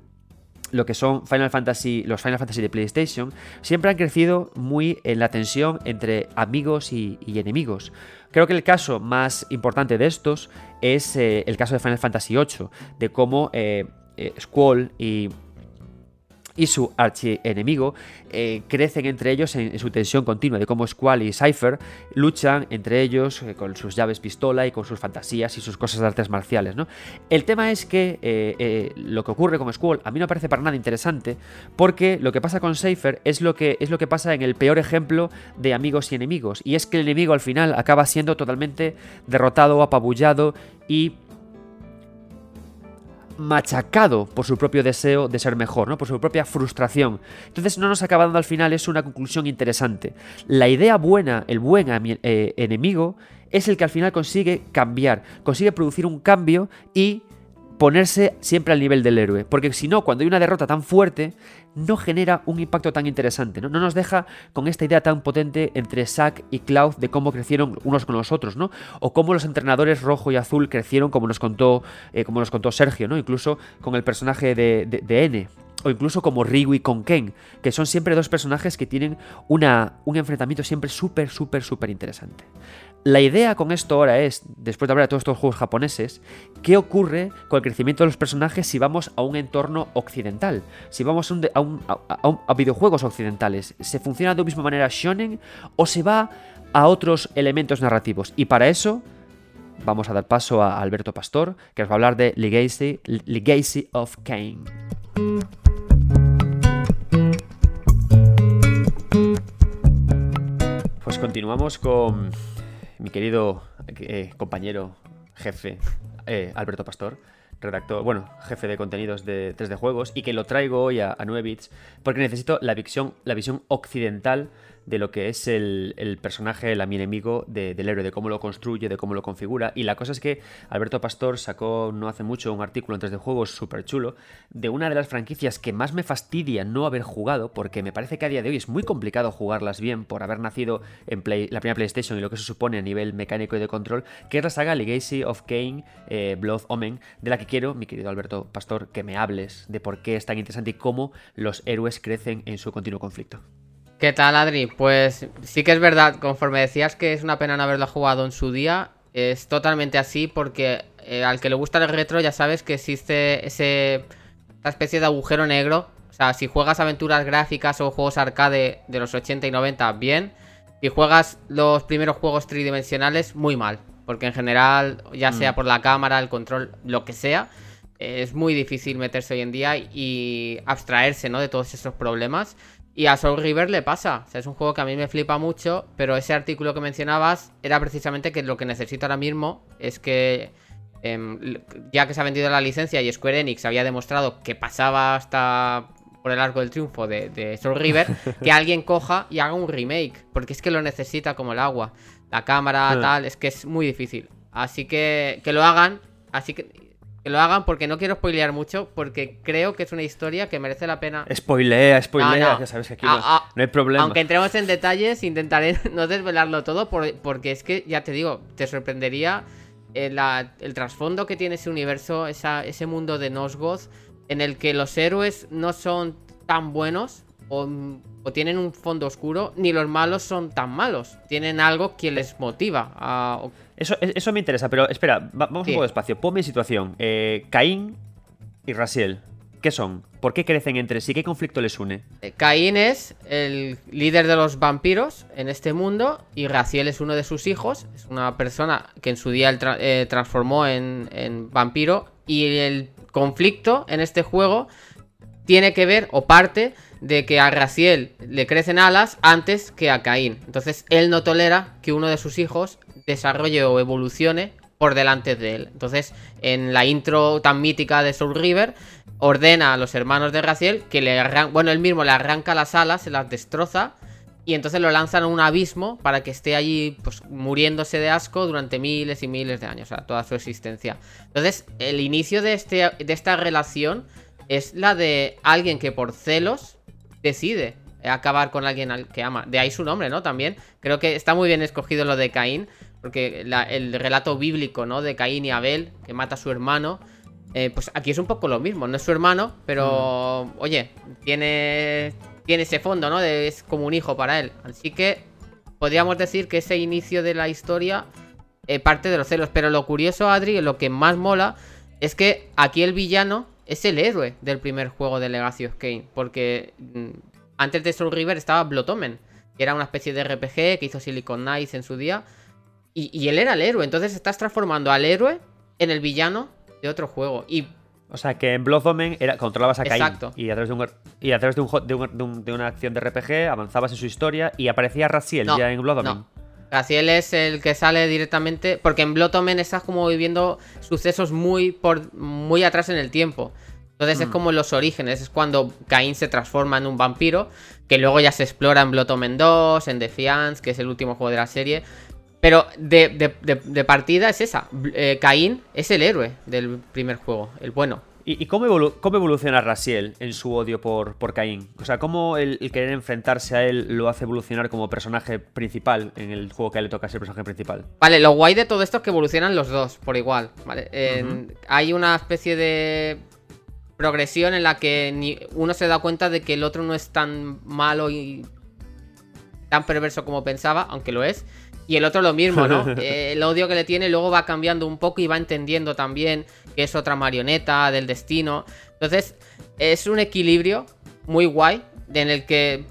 lo que son Final Fantasy, los Final Fantasy de PlayStation, siempre han crecido muy en la tensión entre amigos y, enemigos. Creo que el caso más importante de estos es eh, el caso de Final Fantasy VIII, de cómo eh, eh, Squall y y su archienemigo eh, crecen entre ellos en, su tensión continua, de cómo Squall y Cypher luchan entre ellos eh, con sus llaves pistola y con sus fantasías y sus cosas de artes marciales. ¿no? El tema es que eh, lo que ocurre con Squall a mí no parece para nada interesante, porque lo que pasa con Cypher es lo que, es lo que pasa en el peor ejemplo de amigos y enemigos, y es que el enemigo al final acaba siendo totalmente derrotado, apabullado y machacado por su propio deseo de ser mejor, ¿no? por su propia frustración. Entonces no nos acaba dando al final es una conclusión interesante. La idea buena, el buen eh, enemigo, es el que al final consigue cambiar, consigue producir un cambio y ponerse siempre al nivel del héroe. Porque si no, cuando hay una derrota tan fuerte, no genera un impacto tan interesante. ¿no? no nos deja con esta idea tan potente entre Zack y Cloud de cómo crecieron unos con los otros, ¿no? O cómo los entrenadores rojo y azul crecieron, como nos contó, eh, como nos contó Sergio, ¿no? Incluso con el personaje de, N o incluso como Ryu con Ken, que son siempre dos personajes que tienen una, un enfrentamiento siempre súper, súper, súper interesante. La idea con esto ahora es, después de hablar de todos estos juegos japoneses, qué ocurre con el crecimiento de los personajes si vamos a un entorno occidental, si vamos a, videojuegos occidentales. ¿Se funciona de la misma manera shonen o se va a otros elementos narrativos? Y para eso vamos a dar paso a Alberto Pastor, que nos va a hablar de Legacy, Legacy of Kane. Pues continuamos con mi querido eh, compañero, jefe, eh, Alberto Pastor, redactor, bueno, jefe de contenidos de 3D Juegos, y que lo traigo hoy a, a 9 bits porque necesito la visión, la visión occidental de lo que es el, personaje, el mi enemigo del héroe, de cómo lo construye, de cómo lo configura. Y la cosa es que Alberto Pastor sacó no hace mucho un artículo en 3D Juegos súper chulo de una de las franquicias que más me fastidia no haber jugado, porque me parece que a día de hoy es muy complicado jugarlas bien por haber nacido en la primera PlayStation y lo que se supone a nivel mecánico y de control, que es la saga Legacy of Kane, eh, Blood Omen, de la que quiero, mi querido Alberto Pastor, que me hables de por qué es tan interesante y cómo los héroes crecen en su continuo conflicto.
¿Qué tal, Adri? Pues sí que es verdad, conforme decías que es una pena no haberlo jugado en su día, es totalmente así porque eh, al que le gusta el retro ya sabes que existe ese, esa especie de agujero negro. O sea, si juegas aventuras gráficas o juegos arcade de los 80 y 90, bien. Si juegas los primeros juegos tridimensionales, muy mal. Porque en general, ya sea mm. por la cámara, el control, lo que sea, es muy difícil meterse hoy en día y abstraerse ¿no? de todos esos problemas. Y a Soul River le pasa. O sea, es un juego que a mí me flipa mucho, pero ese artículo que mencionabas era precisamente que lo que necesito ahora mismo es que, em, ya que se ha vendido la licencia y Square Enix había demostrado que pasaba hasta por el arco del triunfo de, Soul River, <laughs> que alguien coja y haga un remake, porque es que lo necesita como el agua. La cámara, ah. tal, es que es muy difícil. Así que que lo hagan. Así que que lo hagan porque no quiero spoilear mucho, porque creo que es una historia que merece la pena.
Spoilea, spoilea, ya sabes que aquí no, hay problema.
Aunque entremos en detalles, intentaré <laughs> no desvelarlo todo, porque es que, ya te digo, te sorprendería el, el trasfondo que tiene ese universo, ese mundo de Nosgoth, en el que los héroes no son tan buenos o, tienen un fondo oscuro, ni los malos son tan malos. Tienen algo que les motiva a,
eso, e, eso me interesa, pero espera, vamos un poco despacio. Ponme en situación. Eh, Caín y Rasiel, ¿qué son? ¿Por qué crecen entre sí? ¿Qué conflicto les une?
Eh, Caín es el líder de los vampiros en este mundo y Raciel es uno de sus hijos. Es una persona que en su día eh, transformó en, en vampiro y el conflicto en este juego tiene que ver o parte de que a Raciel le crecen alas antes que a Caín. Entonces él no tolera que uno de sus hijos desarrolle o evolucione por delante de él. Entonces, en la intro tan mítica de Soul River, ordena a los hermanos de Raciel que le arranca, bueno, él mismo le arranca las alas, se las destroza y entonces lo lanzan a un abismo para que esté allí pues muriéndose de asco durante miles y miles de años, o sea, toda su existencia. Entonces, el inicio de, este, de esta relación es la de alguien que por celos decide acabar con alguien al que ama. De ahí su nombre, ¿no? También creo que está muy bien escogido lo de Caín, porque el relato bíblico, ¿no? De Caín y Abel, que mata a su hermano. Eh, pues aquí es un poco lo mismo, no es su hermano, pero mm. oye, tiene, tiene ese fondo, ¿no? es como un hijo para él. Así que podríamos decir que ese inicio de la historia eh, parte de los celos. Pero lo curioso, Adri, lo que más mola, es que aquí el villano es el héroe del primer juego de Legacy of Kane. Porque mm, antes de Soul River estaba Blotomen, que era una especie de RPG que hizo Silicon Knights en su día. Y, él era el héroe, entonces estás transformando al héroe en el villano de otro juego. Y
o sea, que en Blood Omen era, controlabas a Cain. Exacto. Y a través, de, un, y a través de, un, de, una acción de RPG avanzabas en su historia y aparecía Raziel ya en Blood Omen.
Raziel es el que sale directamente. Porque en Blood Omen estás como viviendo sucesos muy, por, muy atrás en el tiempo. Entonces es
Mm.
como los orígenes, es cuando Caín se transforma en un vampiro, que luego ya se explora en Blood Omen 2, en Defiance, que es el último juego de la serie. Pero de, de- de- de partida es esa. Eh, Caín es el héroe del primer juego, el bueno.
¿Y, y cómo, evolu- cómo evoluciona Rasiel en su odio por, por Caín? O sea, ¿cómo el, el querer enfrentarse a él lo hace evolucionar como personaje principal en el juego que a él le toca ser personaje principal?
Vale, lo guay de todo esto es que evolucionan los dos por igual. Hay una especie de progresión en la que ni uno se da cuenta de que el otro no es tan malo y tan perverso como pensaba, aunque lo es. Y el otro lo mismo, ¿no? <laughs> Eh, el odio que le tiene luego va cambiando un poco y va entendiendo también que es otra marioneta del destino. Entonces, es un equilibrio muy guay en el que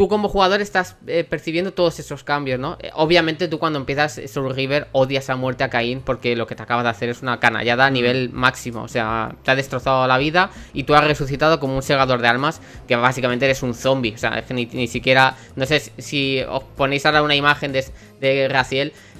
tú como jugador estás eh, percibiendo todos esos cambios, ¿no? Eh, obviamente tú cuando empiezas Soul River odias a muerte a Caín porque lo que te acabas de hacer es una canallada a nivel máximo, o sea, te ha destrozado la vida y tú has resucitado como un segador de almas que básicamente eres un zombie, o sea, es que ni, ni siquiera, no sé si- os ponéis ahora una imagen de, de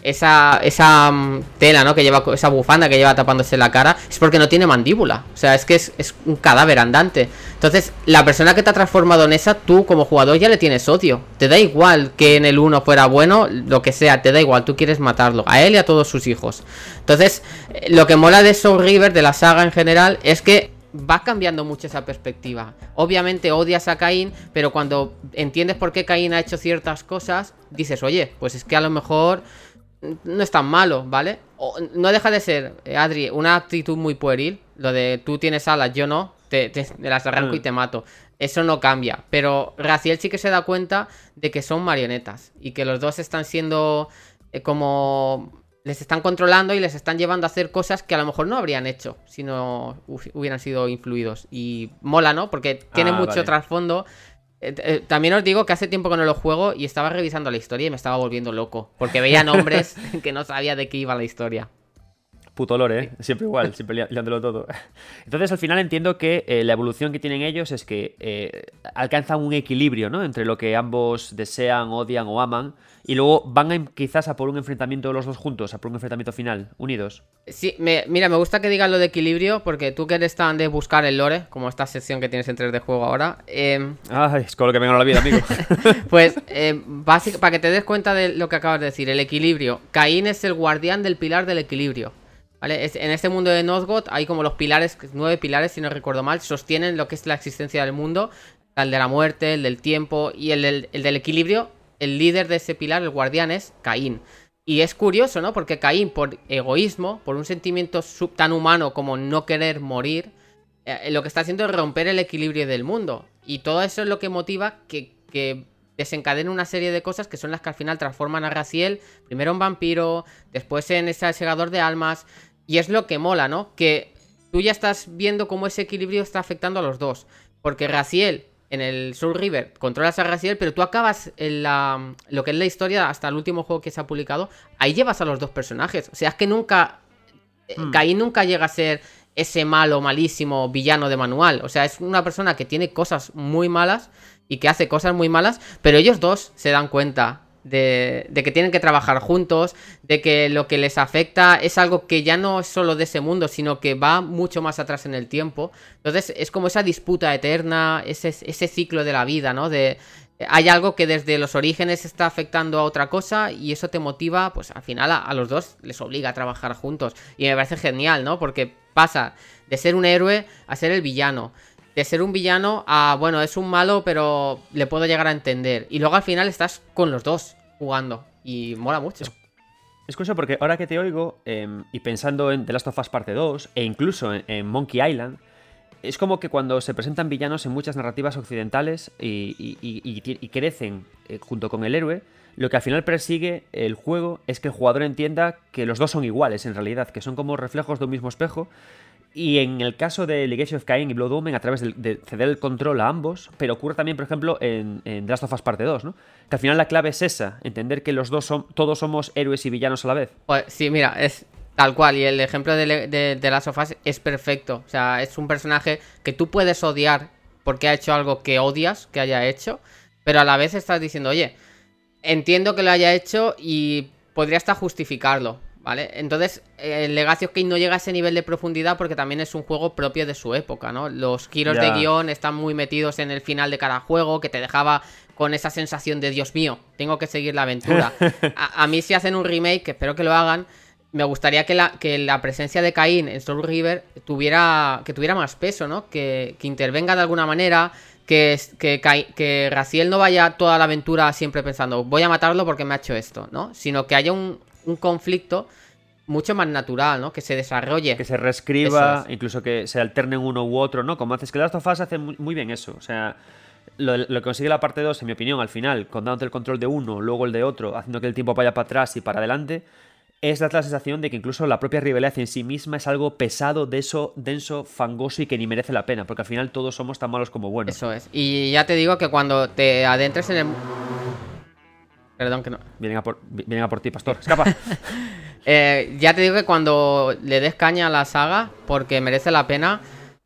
esa, esa mm, tela, ¿no? Que lleva, esa bufanda que lleva tapándose la cara, es porque no tiene mandíbula. O sea, es que es, es un cadáver andante. Entonces, la persona que te ha transformado en esa, tú como jugador ya le tienes odio. Te da igual que en el uno fuera bueno, lo que sea, te da igual, tú quieres matarlo, a él y a todos sus hijos. Entonces, eh, lo que mola de Soul River, de la saga en general, es que va cambiando mucho esa perspectiva. Obviamente odias a Caín, pero cuando entiendes por qué Caín ha hecho ciertas cosas, dices, oye, pues es que a lo mejor no es tan malo, ¿vale? O- no deja de ser, eh, Adri, una actitud muy pueril. Lo de tú tienes alas, yo no, te, te- te las arranco
Mm.
y te mato. Eso no cambia. Pero Raziel sí que se da cuenta de que son marionetas y que los dos están siendo eh, como. Les están controlando y les están llevando a hacer cosas que a lo mejor no habrían hecho si no hu- hubieran sido influidos. Y mola, ¿no? Porque tiene
Ah,
mucho
vale.
trasfondo. Eh, eh, también os digo que hace tiempo que no lo juego y estaba revisando la historia y me estaba volviendo loco. Porque veía nombres <laughs> que no sabía de qué iba la historia.
Puto lore, ¿eh? Siempre igual, siempre liándolo todo. <laughs> Entonces, al final entiendo que eh, la evolución que tienen ellos es que eh, alcanzan un equilibrio, ¿no? Entre lo que ambos desean, odian o aman. Y luego van a- quizás a por un enfrentamiento de los dos juntos, a por un enfrentamiento final, unidos.
Sí, me- mira, me gusta que digas lo de equilibrio porque tú que eres tan de buscar el lore, como esta sección que tienes en 3D juego ahora, eh,
Ay, es con lo que me gano la vida, amigo. <laughs>
pues eh, básic- para que te des cuenta de lo que acabas de decir, el equilibrio. Caín es el guardián del pilar del equilibrio. ¿Vale? En este mundo de Northgard hay como los pilares, nueve pilares, si no recuerdo mal, sostienen lo que es la existencia del mundo. El de la muerte, el del tiempo y el del, el del equilibrio. El líder de ese pilar, el guardián, es Caín. Y es curioso, ¿no? Porque Caín, por egoísmo, por un sentimiento tan humano como no querer morir, eh, lo que está haciendo es romper el equilibrio del mundo. Y todo eso es lo que motiva que, que desencadene una serie de cosas que son las que al final transforman a Raziel, primero en vampiro, después en ese segador de almas. Y es lo que mola, ¿no? Que tú ya estás viendo cómo ese equilibrio está afectando a los dos. Porque Raziel, en el Soul River, controlas a Raziel, pero tú acabas en la, lo que es la historia hasta el último juego que se ha publicado. Ahí llevas a los dos personajes. O sea, es que nunca. eh,
Hmm.
Caín nunca llega a ser ese malo, malísimo villano de manual. O sea, es una persona que tiene cosas muy malas y que hace cosas muy malas, pero ellos dos se dan cuenta de, que tienen que trabajar juntos, de que lo que les afecta es algo que ya no es solo de ese mundo, sino que va mucho más atrás en el tiempo. Entonces es como esa disputa eterna, ese, ese ciclo de la vida, ¿no? De, hay algo que desde los orígenes está afectando a otra cosa y eso te motiva, pues al final a, a los dos les obliga a trabajar juntos. Y me parece genial, ¿no? Porque pasa de ser un héroe a ser el villano. De ser un villano a, bueno, es un malo, pero le puedo llegar a entender. Y luego al final estás con los dos jugando. Y mola mucho.
Es curioso porque ahora que te oigo, em, y pensando en The Last of Us Parte 2, e incluso en, Monkey Island, es como que cuando se presentan villanos en muchas narrativas occidentales y, y crecen eh, junto con el héroe, lo que al final persigue el juego es que el jugador entienda que los dos son iguales en realidad, que son como reflejos de un mismo espejo. Y en el caso de Legation of Cain y Blood Omen, a través de, de ceder el control a ambos, pero ocurre también, por ejemplo, en, en Last of Us Parte 2, ¿no? Que al final la clave es esa, entender que los dos son, todos somos héroes y villanos a la vez.
Pues sí, mira, es tal cual. Y el ejemplo de, de Last of Us es perfecto. O sea, es un personaje que tú puedes odiar porque ha hecho algo que odias que haya hecho, pero a la vez estás diciendo, oye, entiendo que lo haya hecho y podría hasta justificarlo, ¿vale? Entonces, el Legacy of Kain no llega a ese nivel de profundidad porque también es un juego propio de su época, ¿no? Los giros de guion están muy metidos en el final de cada juego, que te dejaba con esa sensación de Dios mío, tengo que seguir la aventura. <laughs> A, a mí si hacen un remake, que espero que lo hagan, me gustaría que la, que la presencia de Caín en Soul River tuviera, que tuviera más peso, ¿no? Que, que intervenga de alguna manera, que, que, que Raziel no vaya toda la aventura siempre pensando, voy a matarlo porque me ha hecho esto, ¿no? Sino que haya un, un conflicto mucho más natural, ¿no? Que se desarrolle.
Que se reescriba,
es.
incluso que se alternen uno u otro, ¿no? Como haces que Last of Us hace muy, bien eso. O sea, lo, lo que consigue la parte 2, en mi opinión, al final, con dándote el control de uno, luego el de otro, haciendo que el tiempo vaya para atrás y para adelante, es dar la sensación de que incluso la propia rivalidad en sí misma es algo pesado, denso, denso, fangoso y que ni merece la pena, porque al final todos somos tan malos como buenos.
Eso es. Y ya te digo que cuando te adentres en el... Perdón que no...
Vienen, a por, vienen a por ti, pastor. Escapa. <laughs>
Eh, ya te digo que cuando le des caña a la saga, porque merece la pena,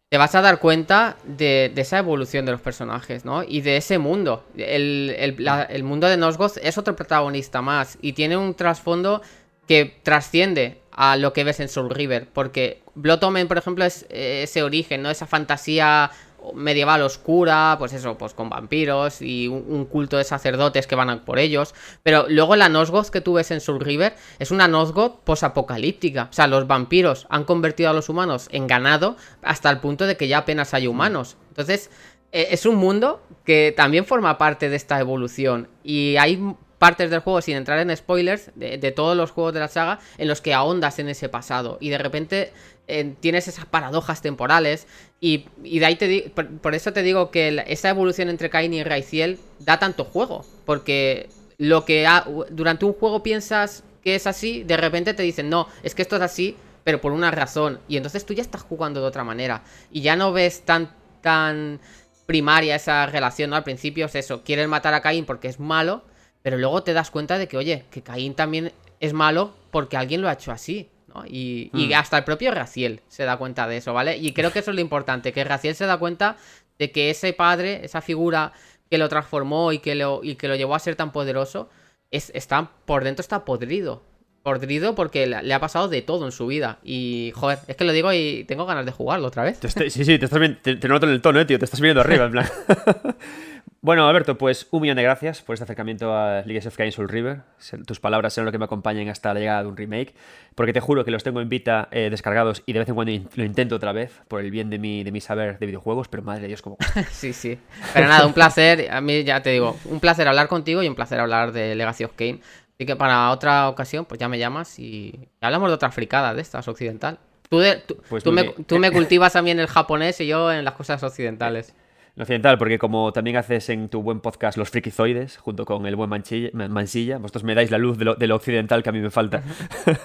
te vas a dar cuenta de, de esa evolución de los personajes, ¿no? Y de ese mundo. El, el- la- el mundo de Nosgoth es otro protagonista más y tiene un trasfondo que trasciende a lo que ves en Soul River, porque Blood Omen, por ejemplo, es eh, ese origen, ¿no? Esa fantasía medieval oscura, pues eso, pues con vampiros y un, culto de sacerdotes que van a por ellos. Pero luego la Nosgoth que tú ves en Soul River es una Nosgoth posapocalíptica. O sea, los vampiros han convertido a los humanos en ganado hasta el punto de que ya apenas hay humanos. Entonces, eh, es un mundo que también forma parte de esta evolución. Y hay partes del juego, sin entrar en spoilers, de, de todos los juegos de la saga, en los que ahondas en ese pasado. Y de repente eh, tienes esas paradojas temporales. Y, de ahí te por, por eso te digo que esa evolución entre Cain y Raiziel da tanto juego. Porque lo que ha- durante un juego piensas que es así, de repente te dicen, no, es que esto es así, pero por una razón. Y entonces tú ya estás jugando de otra manera. Y ya no ves tan, tan primaria esa relación, ¿no? Al principio es eso, quieren matar a Caín porque es malo, pero luego te das cuenta de que, oye, que Caín también es malo porque alguien lo ha hecho así, ¿no? Y, y
Mm.
hasta el propio Raciel se da cuenta de eso, ¿vale? Y creo que eso es lo importante, que Raciel se da cuenta de que ese padre, esa figura que lo transformó y que lo, y que lo llevó a ser tan poderoso, es, está, por dentro está podrido. Podrido porque le, le ha pasado de todo en su vida. Y, joder, es que lo digo y tengo ganas de jugarlo otra vez.
Te estoy- sí, sí, te estás viendo, te, te noto en el tono, eh, tío. Te estás viendo arriba, en plan. <laughs> bueno, Alberto, pues un millón de gracias por este acercamiento a Legacy of Kain Soul River. Tus palabras serán lo que me acompañen hasta la llegada de un remake. Porque te juro que los tengo en Vita eh, descargados y de vez en cuando lo intento otra vez por el bien de mi, de mi saber de videojuegos. Pero madre de Dios, cómo cuesta. <laughs>
Sí, sí. Pero nada, un placer. A mí ya te digo, un placer hablar contigo y un placer hablar de Legacy of Kain. Así que para otra ocasión, pues ya me llamas y hablamos de otra fricada de estas, occidental. Tú, de- tú,
Pues
tú me, tú me cultivas a mí en el japonés y yo en las cosas occidentales. <laughs>
Lo occidental, porque como también haces en tu buen podcast Los Frikizoides, junto con el buen Manchilla, Man- Mansilla, vosotros me dais la luz de lo, de lo occidental que a mí me falta.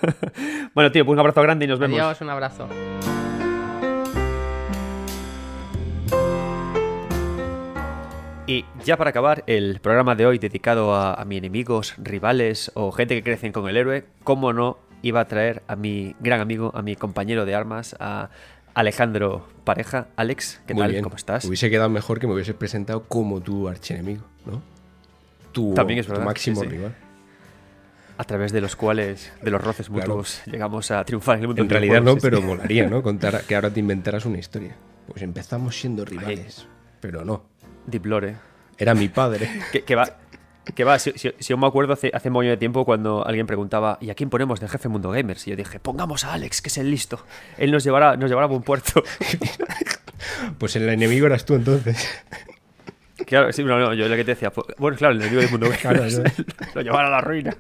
<laughs> bueno, tío, pues un abrazo grande y nos vemos.
Adiós, un abrazo.
Y ya para acabar el programa de hoy dedicado a, a mis enemigos, rivales o gente que crecen con el héroe, cómo no iba a traer a mi gran amigo, a mi compañero de armas, a Alejandro Pareja. Alex, ¿qué
Muy
tal?
bien.
¿Cómo estás?
Hubiese quedado mejor que me hubieses presentado como tu archienemigo, ¿no? Tu,
También es
tu
verdad,
máximo
sí, sí.
rival.
A través de los cuales, de los roces
Claro.
mutuos, llegamos a triunfar en el mundo
En realidad no, pero <laughs> molaría, ¿no? Contar que ahora te inventaras una historia. Pues empezamos siendo rivales, pero no.
Deep Lore.
Era mi padre.
Que, que va, <laughs> que va, si, si- si yo me acuerdo hace, hace un montón de tiempo cuando alguien preguntaba, ¿y a quién ponemos de jefe Mundo Gamers? Y yo dije, pongamos a Alex, que es el listo. Él nos llevará, nos llevará a buen puerto. <laughs>
Pues el enemigo eras tú entonces.
claro, sí, no, no, yo lo que te decía, pues, bueno, claro, el enemigo del Mundo <laughs> Gamers.
Claro, <laughs>
lo llevará a la ruina.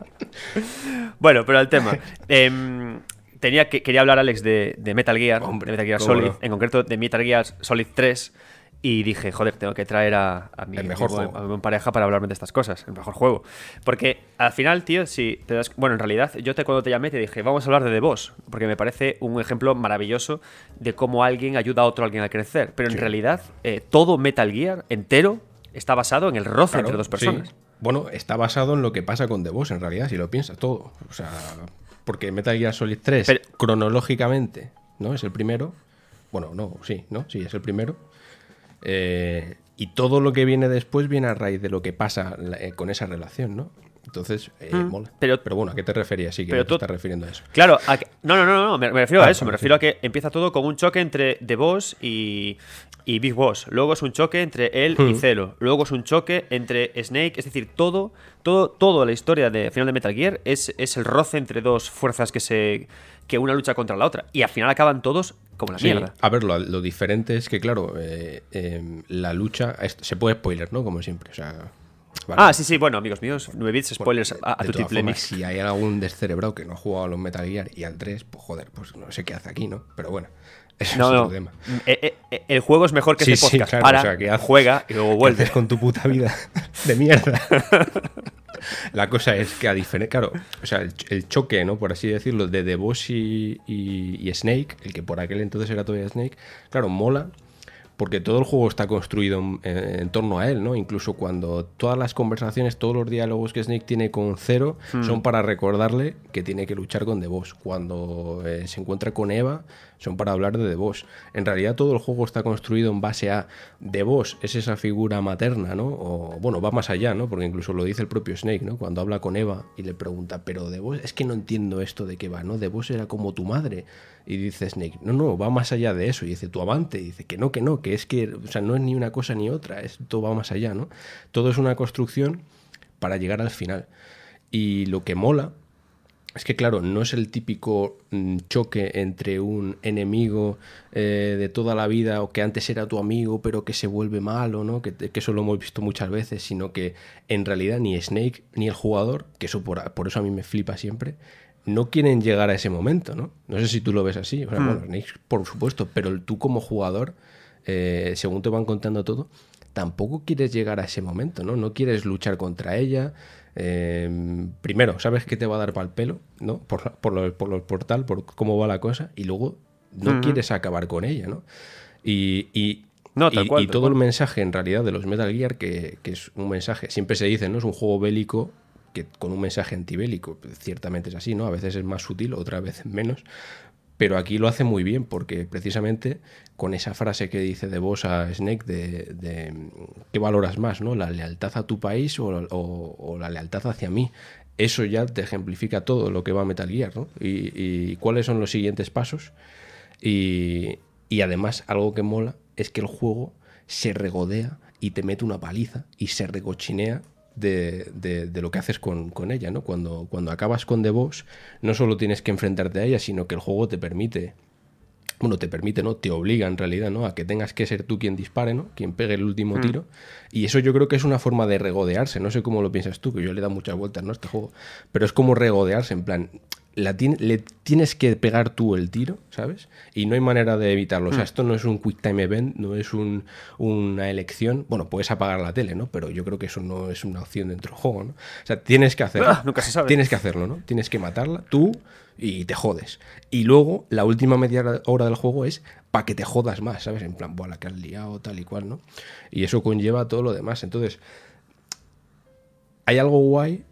bueno, pero al tema. Em, tenía que, quería hablar, Alex, de, de Metal Gear,
Hombre,
de Metal Gear Solid,
no.
en concreto de Metal Gear Solid 3. Y dije, joder, tengo que traer a, a mi,
El mejor
mi a mi pareja para hablarme de estas cosas. El mejor juego. Porque al final, tío, si te das. Bueno, en realidad, yo te, cuando te llamé te dije, vamos a hablar de The Boss. Porque me parece un ejemplo maravilloso de cómo alguien ayuda a otro alguien a crecer. Pero en realidad, eh, todo Metal Gear entero está basado en el roce
Claro,
entre dos
sí.
personas.
Bueno, está basado en lo que pasa con The Boss, en realidad, si lo piensas todo. O sea, porque Metal Gear Solid 3,
Pero-
cronológicamente, ¿no? Es el primero. Bueno, no, sí, ¿no? Sí, es el primero. Eh, y todo lo que viene después viene a raíz de lo que pasa eh, con esa relación, ¿no? Entonces, eh,
Mm,
mola.
pero-
Pero, bueno, ¿a qué te referías? Sí, que
pero
no te
tú-
estás refiriendo a eso.
Claro, a que- no, no, no, no, me, refiero a
Ah,
eso, me refiero
sí.
a que empieza todo con un choque entre The Boss y, y Big Boss. Luego es un choque entre él y. Zero. Luego es un choque entre Snake. Es decir, todo, todo, toda la historia de final de Metal Gear es, es el roce entre dos fuerzas que se. que una lucha contra la otra. Y al final acaban todos como la
Sí,
mierda.
a ver, lo, lo diferente es que, claro, eh, eh, la lucha. se puede spoiler, ¿no? Como siempre. O sea. vale.
Ah, sí, sí, bueno, amigos míos, 9 bits, spoilers a, a
De todas formas,
plenis.
si hay algún descerebrado que no ha jugado a los Metal Gear y al 3, pues joder, pues no sé qué hace aquí, ¿no? Pero bueno, <laughs> eso
No,
es
no.
tema.
Eh, eh, el juego es mejor que
Sí,
este
sí,
podcast.
claro,
Para,
o sea, ¿qué haces?
juega y luego
¿Qué
vuelve.
haces con tu puta vida <laughs> de mierda? <laughs> La cosa es que a diferencia, claro, o sea, el, el choque, ¿no? Por así decirlo, de The Boss y, y- y Snake, el que por aquel entonces era todavía Snake, claro, mola porque todo el juego está construido en, en- en torno a él, ¿no? Incluso cuando todas las conversaciones, todos los diálogos que Snake tiene con Zero son para recordarle que tiene que luchar con The Boss. Cuando eh, se encuentra con Eva, son para hablar de The Boss. En realidad todo el juego está construido en base a The Boss, es esa figura materna, ¿no? O bueno, va más allá, ¿no? Porque incluso lo dice el propio Snake, ¿no? Cuando habla con Eva y le pregunta, pero The Boss, es que no entiendo esto de qué va, ¿no? The Boss era como tu madre. Y dice Snake, no, no, va más allá de eso. Y dice, tu amante. Y dice, que no, que no, que es que, o sea, no es ni una cosa ni otra, esto va más allá, ¿no? Todo es una construcción para llegar al final. Y lo que mola es que, claro, no es el típico mm, choque entre un enemigo eh, de toda la vida o que antes era tu amigo pero que se vuelve malo, ¿no? Que, que eso lo hemos visto muchas veces, sino que en realidad ni Snake ni el jugador, que eso por, por eso a mí me flipa siempre, no quieren llegar a ese momento, ¿no? No sé si tú lo ves así, o sea, bueno, Snake por supuesto, pero tú como jugador, eh, según te van contando todo, tampoco quieres llegar a ese momento, ¿no? No quieres luchar contra ella. Eh, primero, sabes que te va a dar pal pelo, ¿no? Por, por, lo- por el portal, por cómo va la cosa, y luego no quieres acabar con ella, ¿no? Y, y-
No,
y-
cual,
y
tal
todo
cual.
el mensaje en realidad de los Metal Gear, que, que es un mensaje, siempre se dice, ¿no? Es un juego bélico que con un mensaje antibélico. Ciertamente es así, ¿no? A veces es más sutil, otras veces menos. Pero aquí lo hace muy bien porque precisamente con esa frase que dice de vos a Snake de, ¿qué valoras más, no? ¿La lealtad a tu país o, la lealtad hacia mí? Eso ya te ejemplifica todo lo que va a Metal Gear, ¿no? Y, y cuáles son los siguientes pasos. Y, y además, algo que mola es que el juego se regodea y te mete una paliza y se recochinea de, de- de lo que haces con, con ella, ¿no? Cuando, cuando acabas con The Boss, no solo tienes que enfrentarte a ella, sino que el juego te permite bueno, te permite, ¿no? Te obliga en realidad, ¿no? A que tengas que ser tú quien dispare, ¿no? Quien pegue el último tiro. Y eso yo creo que es una forma de regodearse. No sé cómo lo piensas tú, que yo le he dado muchas vueltas, ¿no? a Este juego. Pero es como regodearse, en plan. La le tienes que pegar tú el tiro, ¿sabes? Y no hay manera de evitarlo. O sea, esto no es un quick time event, no es un- una elección. Bueno, puedes apagar la tele, ¿no? Pero yo creo que eso no es una opción dentro del juego, ¿no? O sea, tienes que hacerlo.
Ah, nunca se sabe.
Tienes que hacerlo, ¿no? Tienes que matarla tú y te jodes. Y luego, la última media hora del juego es para que te jodas más, ¿sabes? En plan, la que has liado, tal y cual, ¿no? Y eso conlleva todo lo demás. Entonces, hay algo guay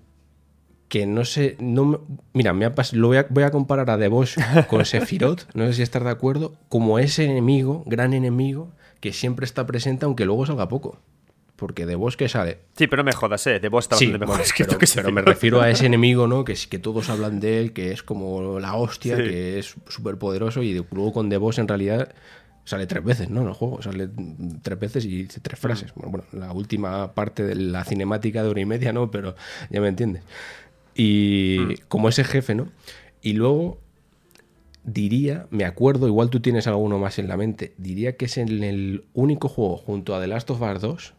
que no sé, no mira, me ha lo voy a, voy a comparar a Boss con Sephiroth, no sé si estás de acuerdo, como ese enemigo, gran enemigo, que siempre está presente aunque luego salga poco. Porque The Boss que sale,
Sí, pero me jodas, eh. De vos está
Sí,
bastante mejor
bueno,
escrito
pero,
que
pero me refiero a ese <laughs> enemigo, ¿no? Que, que todos hablan de él, que es como la hostia,
Sí.
que es súper poderoso y luego con The Boss en realidad sale tres veces, ¿no? En el juego sale mm, tres veces y dice tres frases. Bueno, bueno, la última parte de la cinemática de hora y media, ¿no? Pero ya me entiendes. Y como ese jefe, ¿no? Y luego diría, me acuerdo, igual tú tienes alguno más en la mente, diría que es en el único juego junto a The Last of Us 2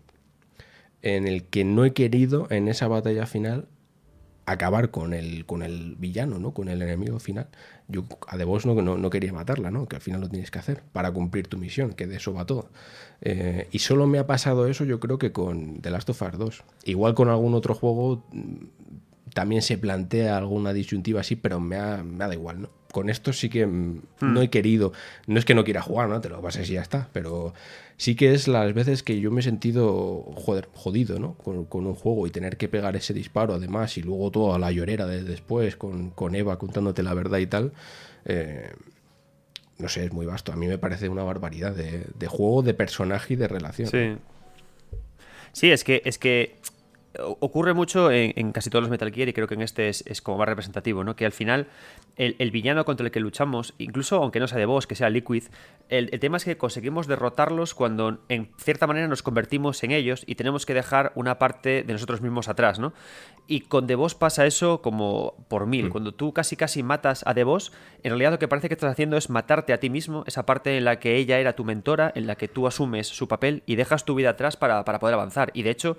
en el que no he querido en esa batalla final acabar con el, con el villano, ¿no? Con el enemigo final. Yo a The Boss no, no, no quería matarla, ¿no? Que al final lo tienes que hacer para cumplir tu misión, que de eso va todo. Eh, y solo me ha pasado eso yo creo que con The Last of Us 2. Igual con algún otro juego mm, también se plantea alguna disyuntiva así, pero me, ha, me da igual, ¿no? Con esto sí que mm, no he querido, no es que no quiera jugar, ¿no? Te lo pases y ya está, pero sí que es las veces que yo me he sentido, joder, jodido, ¿no? Con, con un juego y tener que pegar ese disparo además y luego toda la llorera de después con, con Eva contándote la verdad y tal. eh, no sé, es muy vasto. A mí me parece una barbaridad de, de juego, de personaje y de relación.
Sí. Sí, es que, es que ocurre mucho en, casi todos los Metal Gear y creo que en este es, como más representativo, ¿no? Que al final el, villano contra el que luchamos, incluso aunque no sea de boss, que sea Liquid, el, tema es que conseguimos derrotarlos cuando en cierta manera nos convertimos en ellos y tenemos que dejar una parte de nosotros mismos atrás, ¿no? Y con The Boss pasa eso como por mil. Mm. Cuando tú casi casi matas a The Boss, en realidad lo que parece que estás haciendo es matarte a ti mismo, esa parte en la que ella era tu mentora, en la que tú asumes su papel y dejas tu vida atrás para, para poder avanzar. Y de hecho,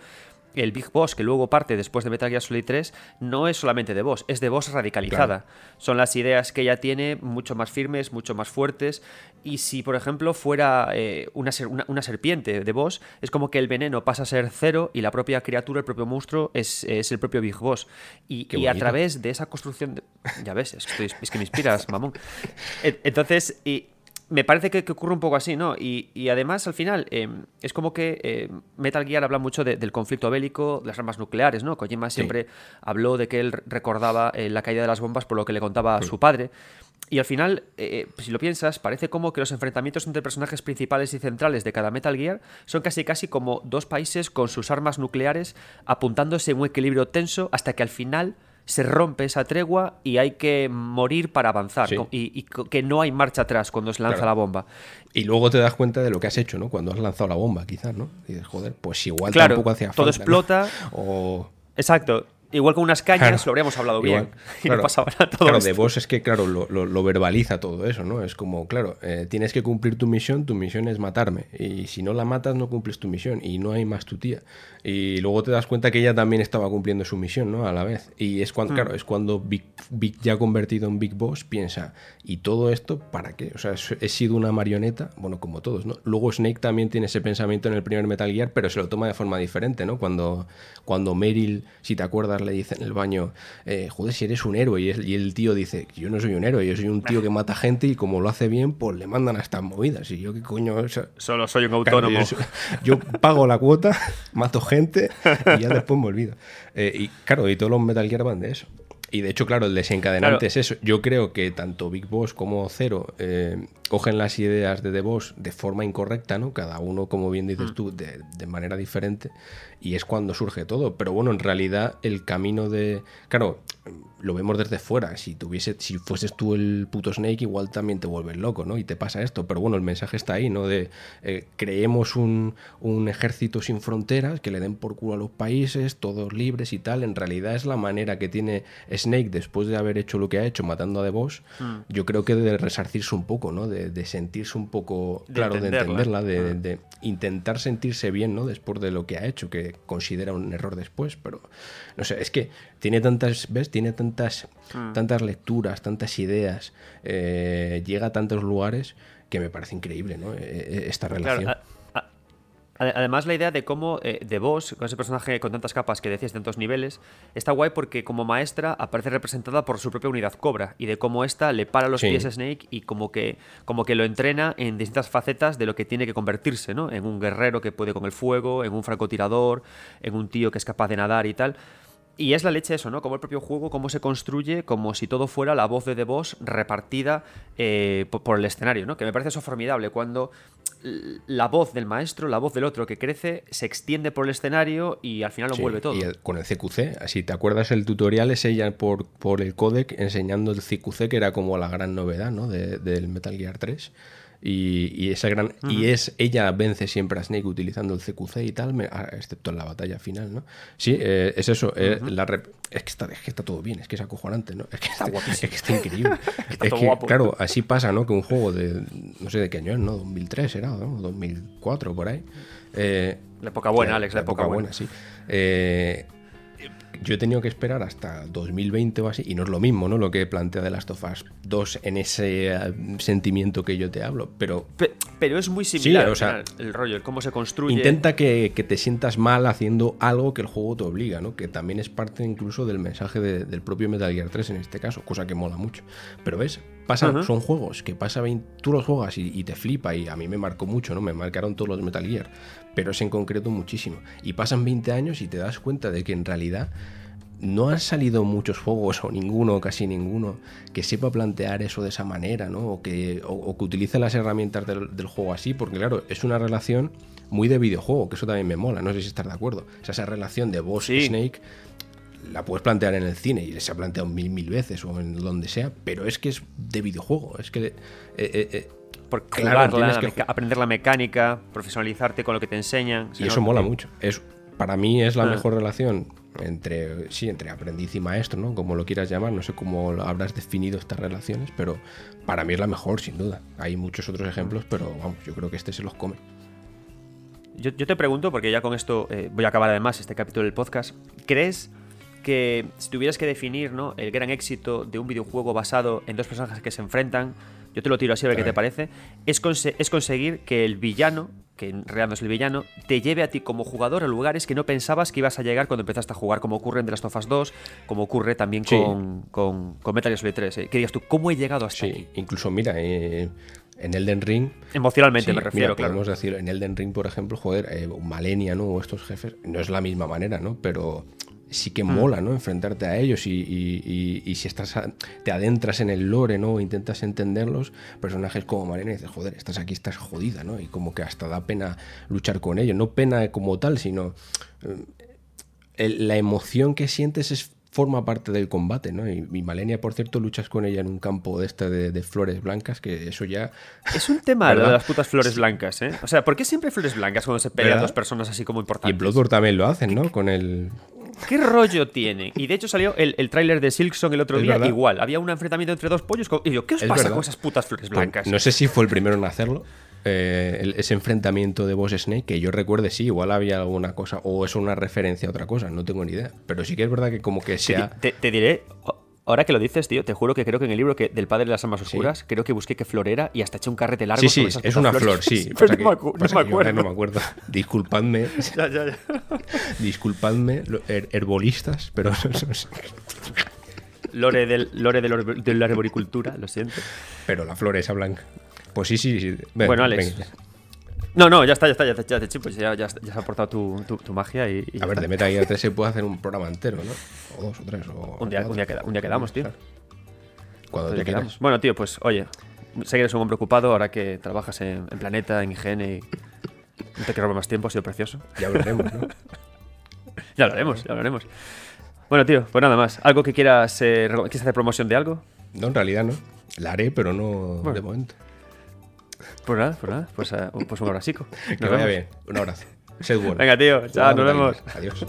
el Big Boss que luego parte después de Metal Gear Solid 3 no es solamente de Boss, es de Boss radicalizada. Son las ideas que ella tiene mucho más firmes, mucho más fuertes. Y si, por ejemplo, fuera eh, una, una, serpiente de Boss, es como que el veneno pasa a ser cero y la propia criatura, el propio monstruo, es, el propio Big Boss. Y, a través de esa construcción. Ya ves, es que, es que me inspiras, mamón. Entonces, y me parece que, ocurre un poco así, ¿no? Y, además, al final, em, es como que em, Metal Gear habla mucho del conflicto bélico, de las armas nucleares, ¿no? Kojima siempre habló de que él recordaba eh, la caída de las bombas por lo que le contaba a su padre. Y al final, eh, pues si lo piensas, parece como que los enfrentamientos entre personajes principales y centrales de cada Metal Gear son casi casi como dos países con sus armas nucleares apuntándose en un equilibrio tenso hasta que al final se rompe esa tregua y hay que morir para avanzar. Y, que no hay marcha atrás cuando se lanza la bomba.
Y luego te das cuenta de lo que has hecho, ¿no? Cuando has lanzado la bomba, quizás, ¿no? Y dices, joder, pues igual tampoco hacía
falta. Todo explota.
O...
Exacto. Igual con unas cañas lo habríamos hablado bien. <laughs> y no pasaba nada todo
Claro, de vos es que, claro, lo, verbaliza todo eso, ¿no? Es como, claro, eh, tienes que cumplir tu misión, tu misión es matarme. Y si no la matas, no cumples tu misión. Y no hay más tu tía. Y luego te das cuenta que ella también estaba cumpliendo su misión, ¿no? A la vez. Y es cuando, hmm. claro, es cuando Big, ya convertido en Big Boss piensa, ¿y todo esto para qué? O sea, he sido una marioneta, bueno, como todos, ¿no? Luego Snake también tiene ese pensamiento en el primer Metal Gear, pero se lo toma de forma diferente, ¿no? Cuando, cuando Meryl, si te acuerdas, le dice en el baño, eh, joder, si eres un héroe. Y, y, el tío dice, yo no soy un héroe, yo soy un tío que mata gente y como lo hace bien, pues le mandan a estas movidas. Y yo, ¿qué coño?
Solo soy un autónomo.
yo, pago la cuota, <laughs> mato gente y ya después me olvido. Eh, y claro, y todos los Metal Gear van de eso. Y de hecho, claro, el desencadenante es eso. Yo creo que tanto Big Boss como Zero eh, cogen las ideas de The Boss de forma incorrecta, ¿no? Cada uno, como bien dices mm. tú, de, de, manera diferente. Y es cuando surge todo. Pero bueno, en realidad el camino de... Claro, lo vemos desde fuera. Si tuviese, si fueses tú el puto Snake, igual también te vuelves loco, ¿no? Y te pasa esto. Pero bueno, el mensaje está ahí, ¿no? De eh, creemos un, ejército sin fronteras que le den por culo a los países, todos libres y tal. En realidad es la manera que tiene Snake después de haber hecho lo que ha hecho, matando a The Boss. Hmm. Yo creo que de resarcirse un poco, ¿no? De, sentirse un poco, claro, de entenderla, de, hmm. de, intentar sentirse bien, ¿no? Después de lo que ha hecho, que considera un error después. Pero no sé, es que tiene tantas, ¿ves? Tiene tantas, hmm. tantas lecturas, tantas ideas, eh, llega a tantos lugares que me parece increíble, ¿no? E, e, esta relación.
Además, la idea de cómo eh, de vos, con ese personaje con tantas capas que decías, de tantos niveles, está guay porque como maestra aparece representada por su propia unidad Cobra y de cómo esta le para los pies a Snake y como que, como que lo entrena en distintas facetas de lo que tiene que convertirse, ¿no? En un guerrero que puede con el fuego, en un francotirador, en un tío que es capaz de nadar y tal. Y es la leche eso, ¿no? Como el propio juego, cómo se construye, como si todo fuera la voz de The Boss repartida eh, por, el escenario, ¿no? Que me parece eso formidable, cuando la voz del maestro, la voz del otro que crece, se extiende por el escenario y al final lo vuelve todo.
Y con el CQC, si te acuerdas el tutorial es ella por, por el codec enseñando el CQC, que era como la gran novedad, ¿no? del Metal Gear 3. Y, esa gran, y es ella vence siempre a Snake utilizando el CQC y tal, ah, excepto en la batalla final, ¿no? Sí, eh, es eso. Eh, la es, que está, es que está todo bien, es que es acojonante, ¿no? Es que está, es que está increíble. es que, claro, así pasa, ¿no? Que un juego de, no sé de qué año es, ¿no? 2003 era, ¿no? 2004 por ahí.
Eh, la época buena, Alex, la, época, buena. buena
sí. Yo he tenido que esperar hasta 2020 o así, y no es lo mismo, ¿no? Lo que plantea de Last of Us 2 en ese eh, sentimiento que yo te hablo, pero...
pero es muy similar o sea, el rollo, cómo se construye.
Intenta que, te sientas mal haciendo algo que el juego te obliga, ¿no? Que también es parte incluso del mensaje del propio Metal Gear 3 en este caso, cosa que mola mucho. Pero ves, pasan, son juegos que pasa 20, tú los juegas y, y, te flipa, y a mí me marcó mucho, ¿no? Me marcaron todos los Metal Gear pero es en concreto muchísimo. Y pasan 20 años y te das cuenta de que en realidad no han salido muchos juegos, o ninguno, casi ninguno, que sepa plantear eso de esa manera, ¿no? O que, o, que utilice las herramientas del, juego así, porque claro, es una relación muy de videojuego, que eso también me mola, no sé si estás de acuerdo. O sea, esa relación de boss y Snake la puedes plantear en el cine y se ha planteado mil, mil veces o en donde sea, pero es que es de videojuego, es que... Eh, eh,
porque claro, que aprender la mecánica, profesionalizarte con lo que te enseñan.
Y eso mola mucho. Es, para mí es la ah. mejor relación entre, sí, entre aprendiz y maestro, ¿no? Como lo quieras llamar, no sé cómo habrás definido estas relaciones, pero para mí es la mejor, sin duda. Hay muchos otros ejemplos, pero vamos, yo creo que este se los come.
Yo, te pregunto, porque ya con esto eh, voy a acabar además este capítulo del podcast, ¿crees que si tuvieras que definir ¿no? el gran éxito de un videojuego basado en dos personajes que se enfrentan, yo te lo tiro así a ver qué te parece, es, es conseguir que el villano, que en realidad no es el villano, te lleve a ti como jugador a lugares que no pensabas que ibas a llegar cuando empezaste a jugar, como ocurre en The Last of Us 2, como ocurre también con, con, Metal Gear Solid 3. ¿eh? Que digas tú, ¿cómo he llegado hasta sí, aquí?
Incluso, mira, eh, en Elden Ring.
Emocionalmente me refiero, claro.
Podemos decir, en Elden Ring, por ejemplo, joder, eh, Malenia, ¿no? O estos jefes, no es la misma manera, ¿no? Pero sí que mm. mola, ¿no? Enfrentarte a ellos y, si estás te adentras en el lore, ¿no? intentas entenderlos, personajes como Marina dices, joder, estás aquí, estás jodida, ¿no? Y como que hasta da pena luchar con ellos. No pena como tal, sino eh, la emoción que sientes es forma parte del combate, ¿no? Y, Malenia, por cierto, luchas con ella en un campo de este de, flores blancas, que eso ya...
Es un tema de las putas flores blancas, ¿eh? O sea, ¿por qué siempre hay flores blancas cuando se pelean dos personas así como importantes?
Y Bloodborne también lo hacen, ¿no? Con el...
¿Qué rollo tiene? Y de hecho salió el, el tráiler de Silksong el otro día igual. Había un enfrentamiento entre dos pollos. Y yo, ¿qué os pasa con esas putas flores pues blancas?
no sé si fue el primero en hacerlo. Eh, ese enfrentamiento de Boss Snake, que yo recuerde, sí, igual había alguna cosa, o es una referencia a otra cosa, no tengo ni idea. Pero sí que es verdad que como que sea.
Te, te diré, Ahora que lo dices, tío, te juro que creo que en el libro que, del Padre de las Almas Oscuras, creo que busqué qué flor era y hasta eché un carrete largo.
Sí, sí, es una flor, sí. <laughs>
Pero no, me acuerdo.
no me acuerdo. Disculpadme. <laughs>
ya, ya, ya.
Disculpadme, herbolistas, pero. <laughs>
lore del, lore de la arboricultura, lo siento.
Pero la flor esa blanca. Pues sí, sí. sí.
bueno, Alex. No, no, ya está, ya está, ya, ya, ya, pues ya, ya, has aportado tu, tu, magia y,
A ver, de Metal Gear 3 se puede hacer un programa entero, ¿no? O dos o tres. O
un, día, un, día queda, un día quedamos, tío. Cuando ya quedamos. Bueno, tío, pues oye, sé que eres un hombre ocupado ahora que trabajas en, Planeta, en IGN y no te quiero más tiempo, ha sido precioso.
Ya hablaremos, ¿no? <laughs>
ya hablaremos, ya hablaremos. Bueno, tío, pues nada más. ¿Algo que quieras, eh, ¿quieres hacer promoción de algo?
No, en realidad no. La haré, pero no de momento.
Pues nada, pues nada, pues, uh, pues un abrazo. <laughs>
Que vaya bien. Un abrazo. Sed bueno.
Venga, tío. Chao, nos vemos.
Adiós.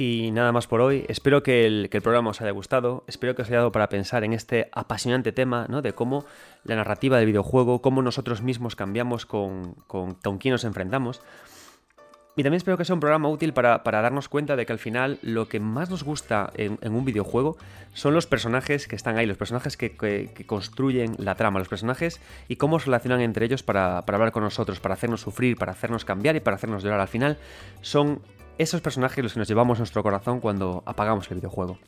Y nada más por hoy. Espero que el, que el, programa os haya gustado. Espero que os haya dado para pensar en este apasionante tema ¿no? de cómo la narrativa del videojuego, cómo nosotros mismos cambiamos con, con, con quién nos enfrentamos. Y también espero que sea un programa útil para, darnos cuenta de que al final lo que más nos gusta en, un videojuego son los personajes que están ahí, los personajes que, construyen la trama, los personajes y cómo se relacionan entre ellos para, hablar con nosotros, para hacernos sufrir, para hacernos cambiar y para hacernos llorar. Al final son esos personajes los que nos llevamos a nuestro corazón cuando apagamos el videojuego.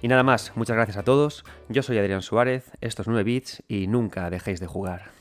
Y nada más, muchas gracias a todos. Yo soy Adrián Suárez, estos 9 bits y nunca dejéis de jugar.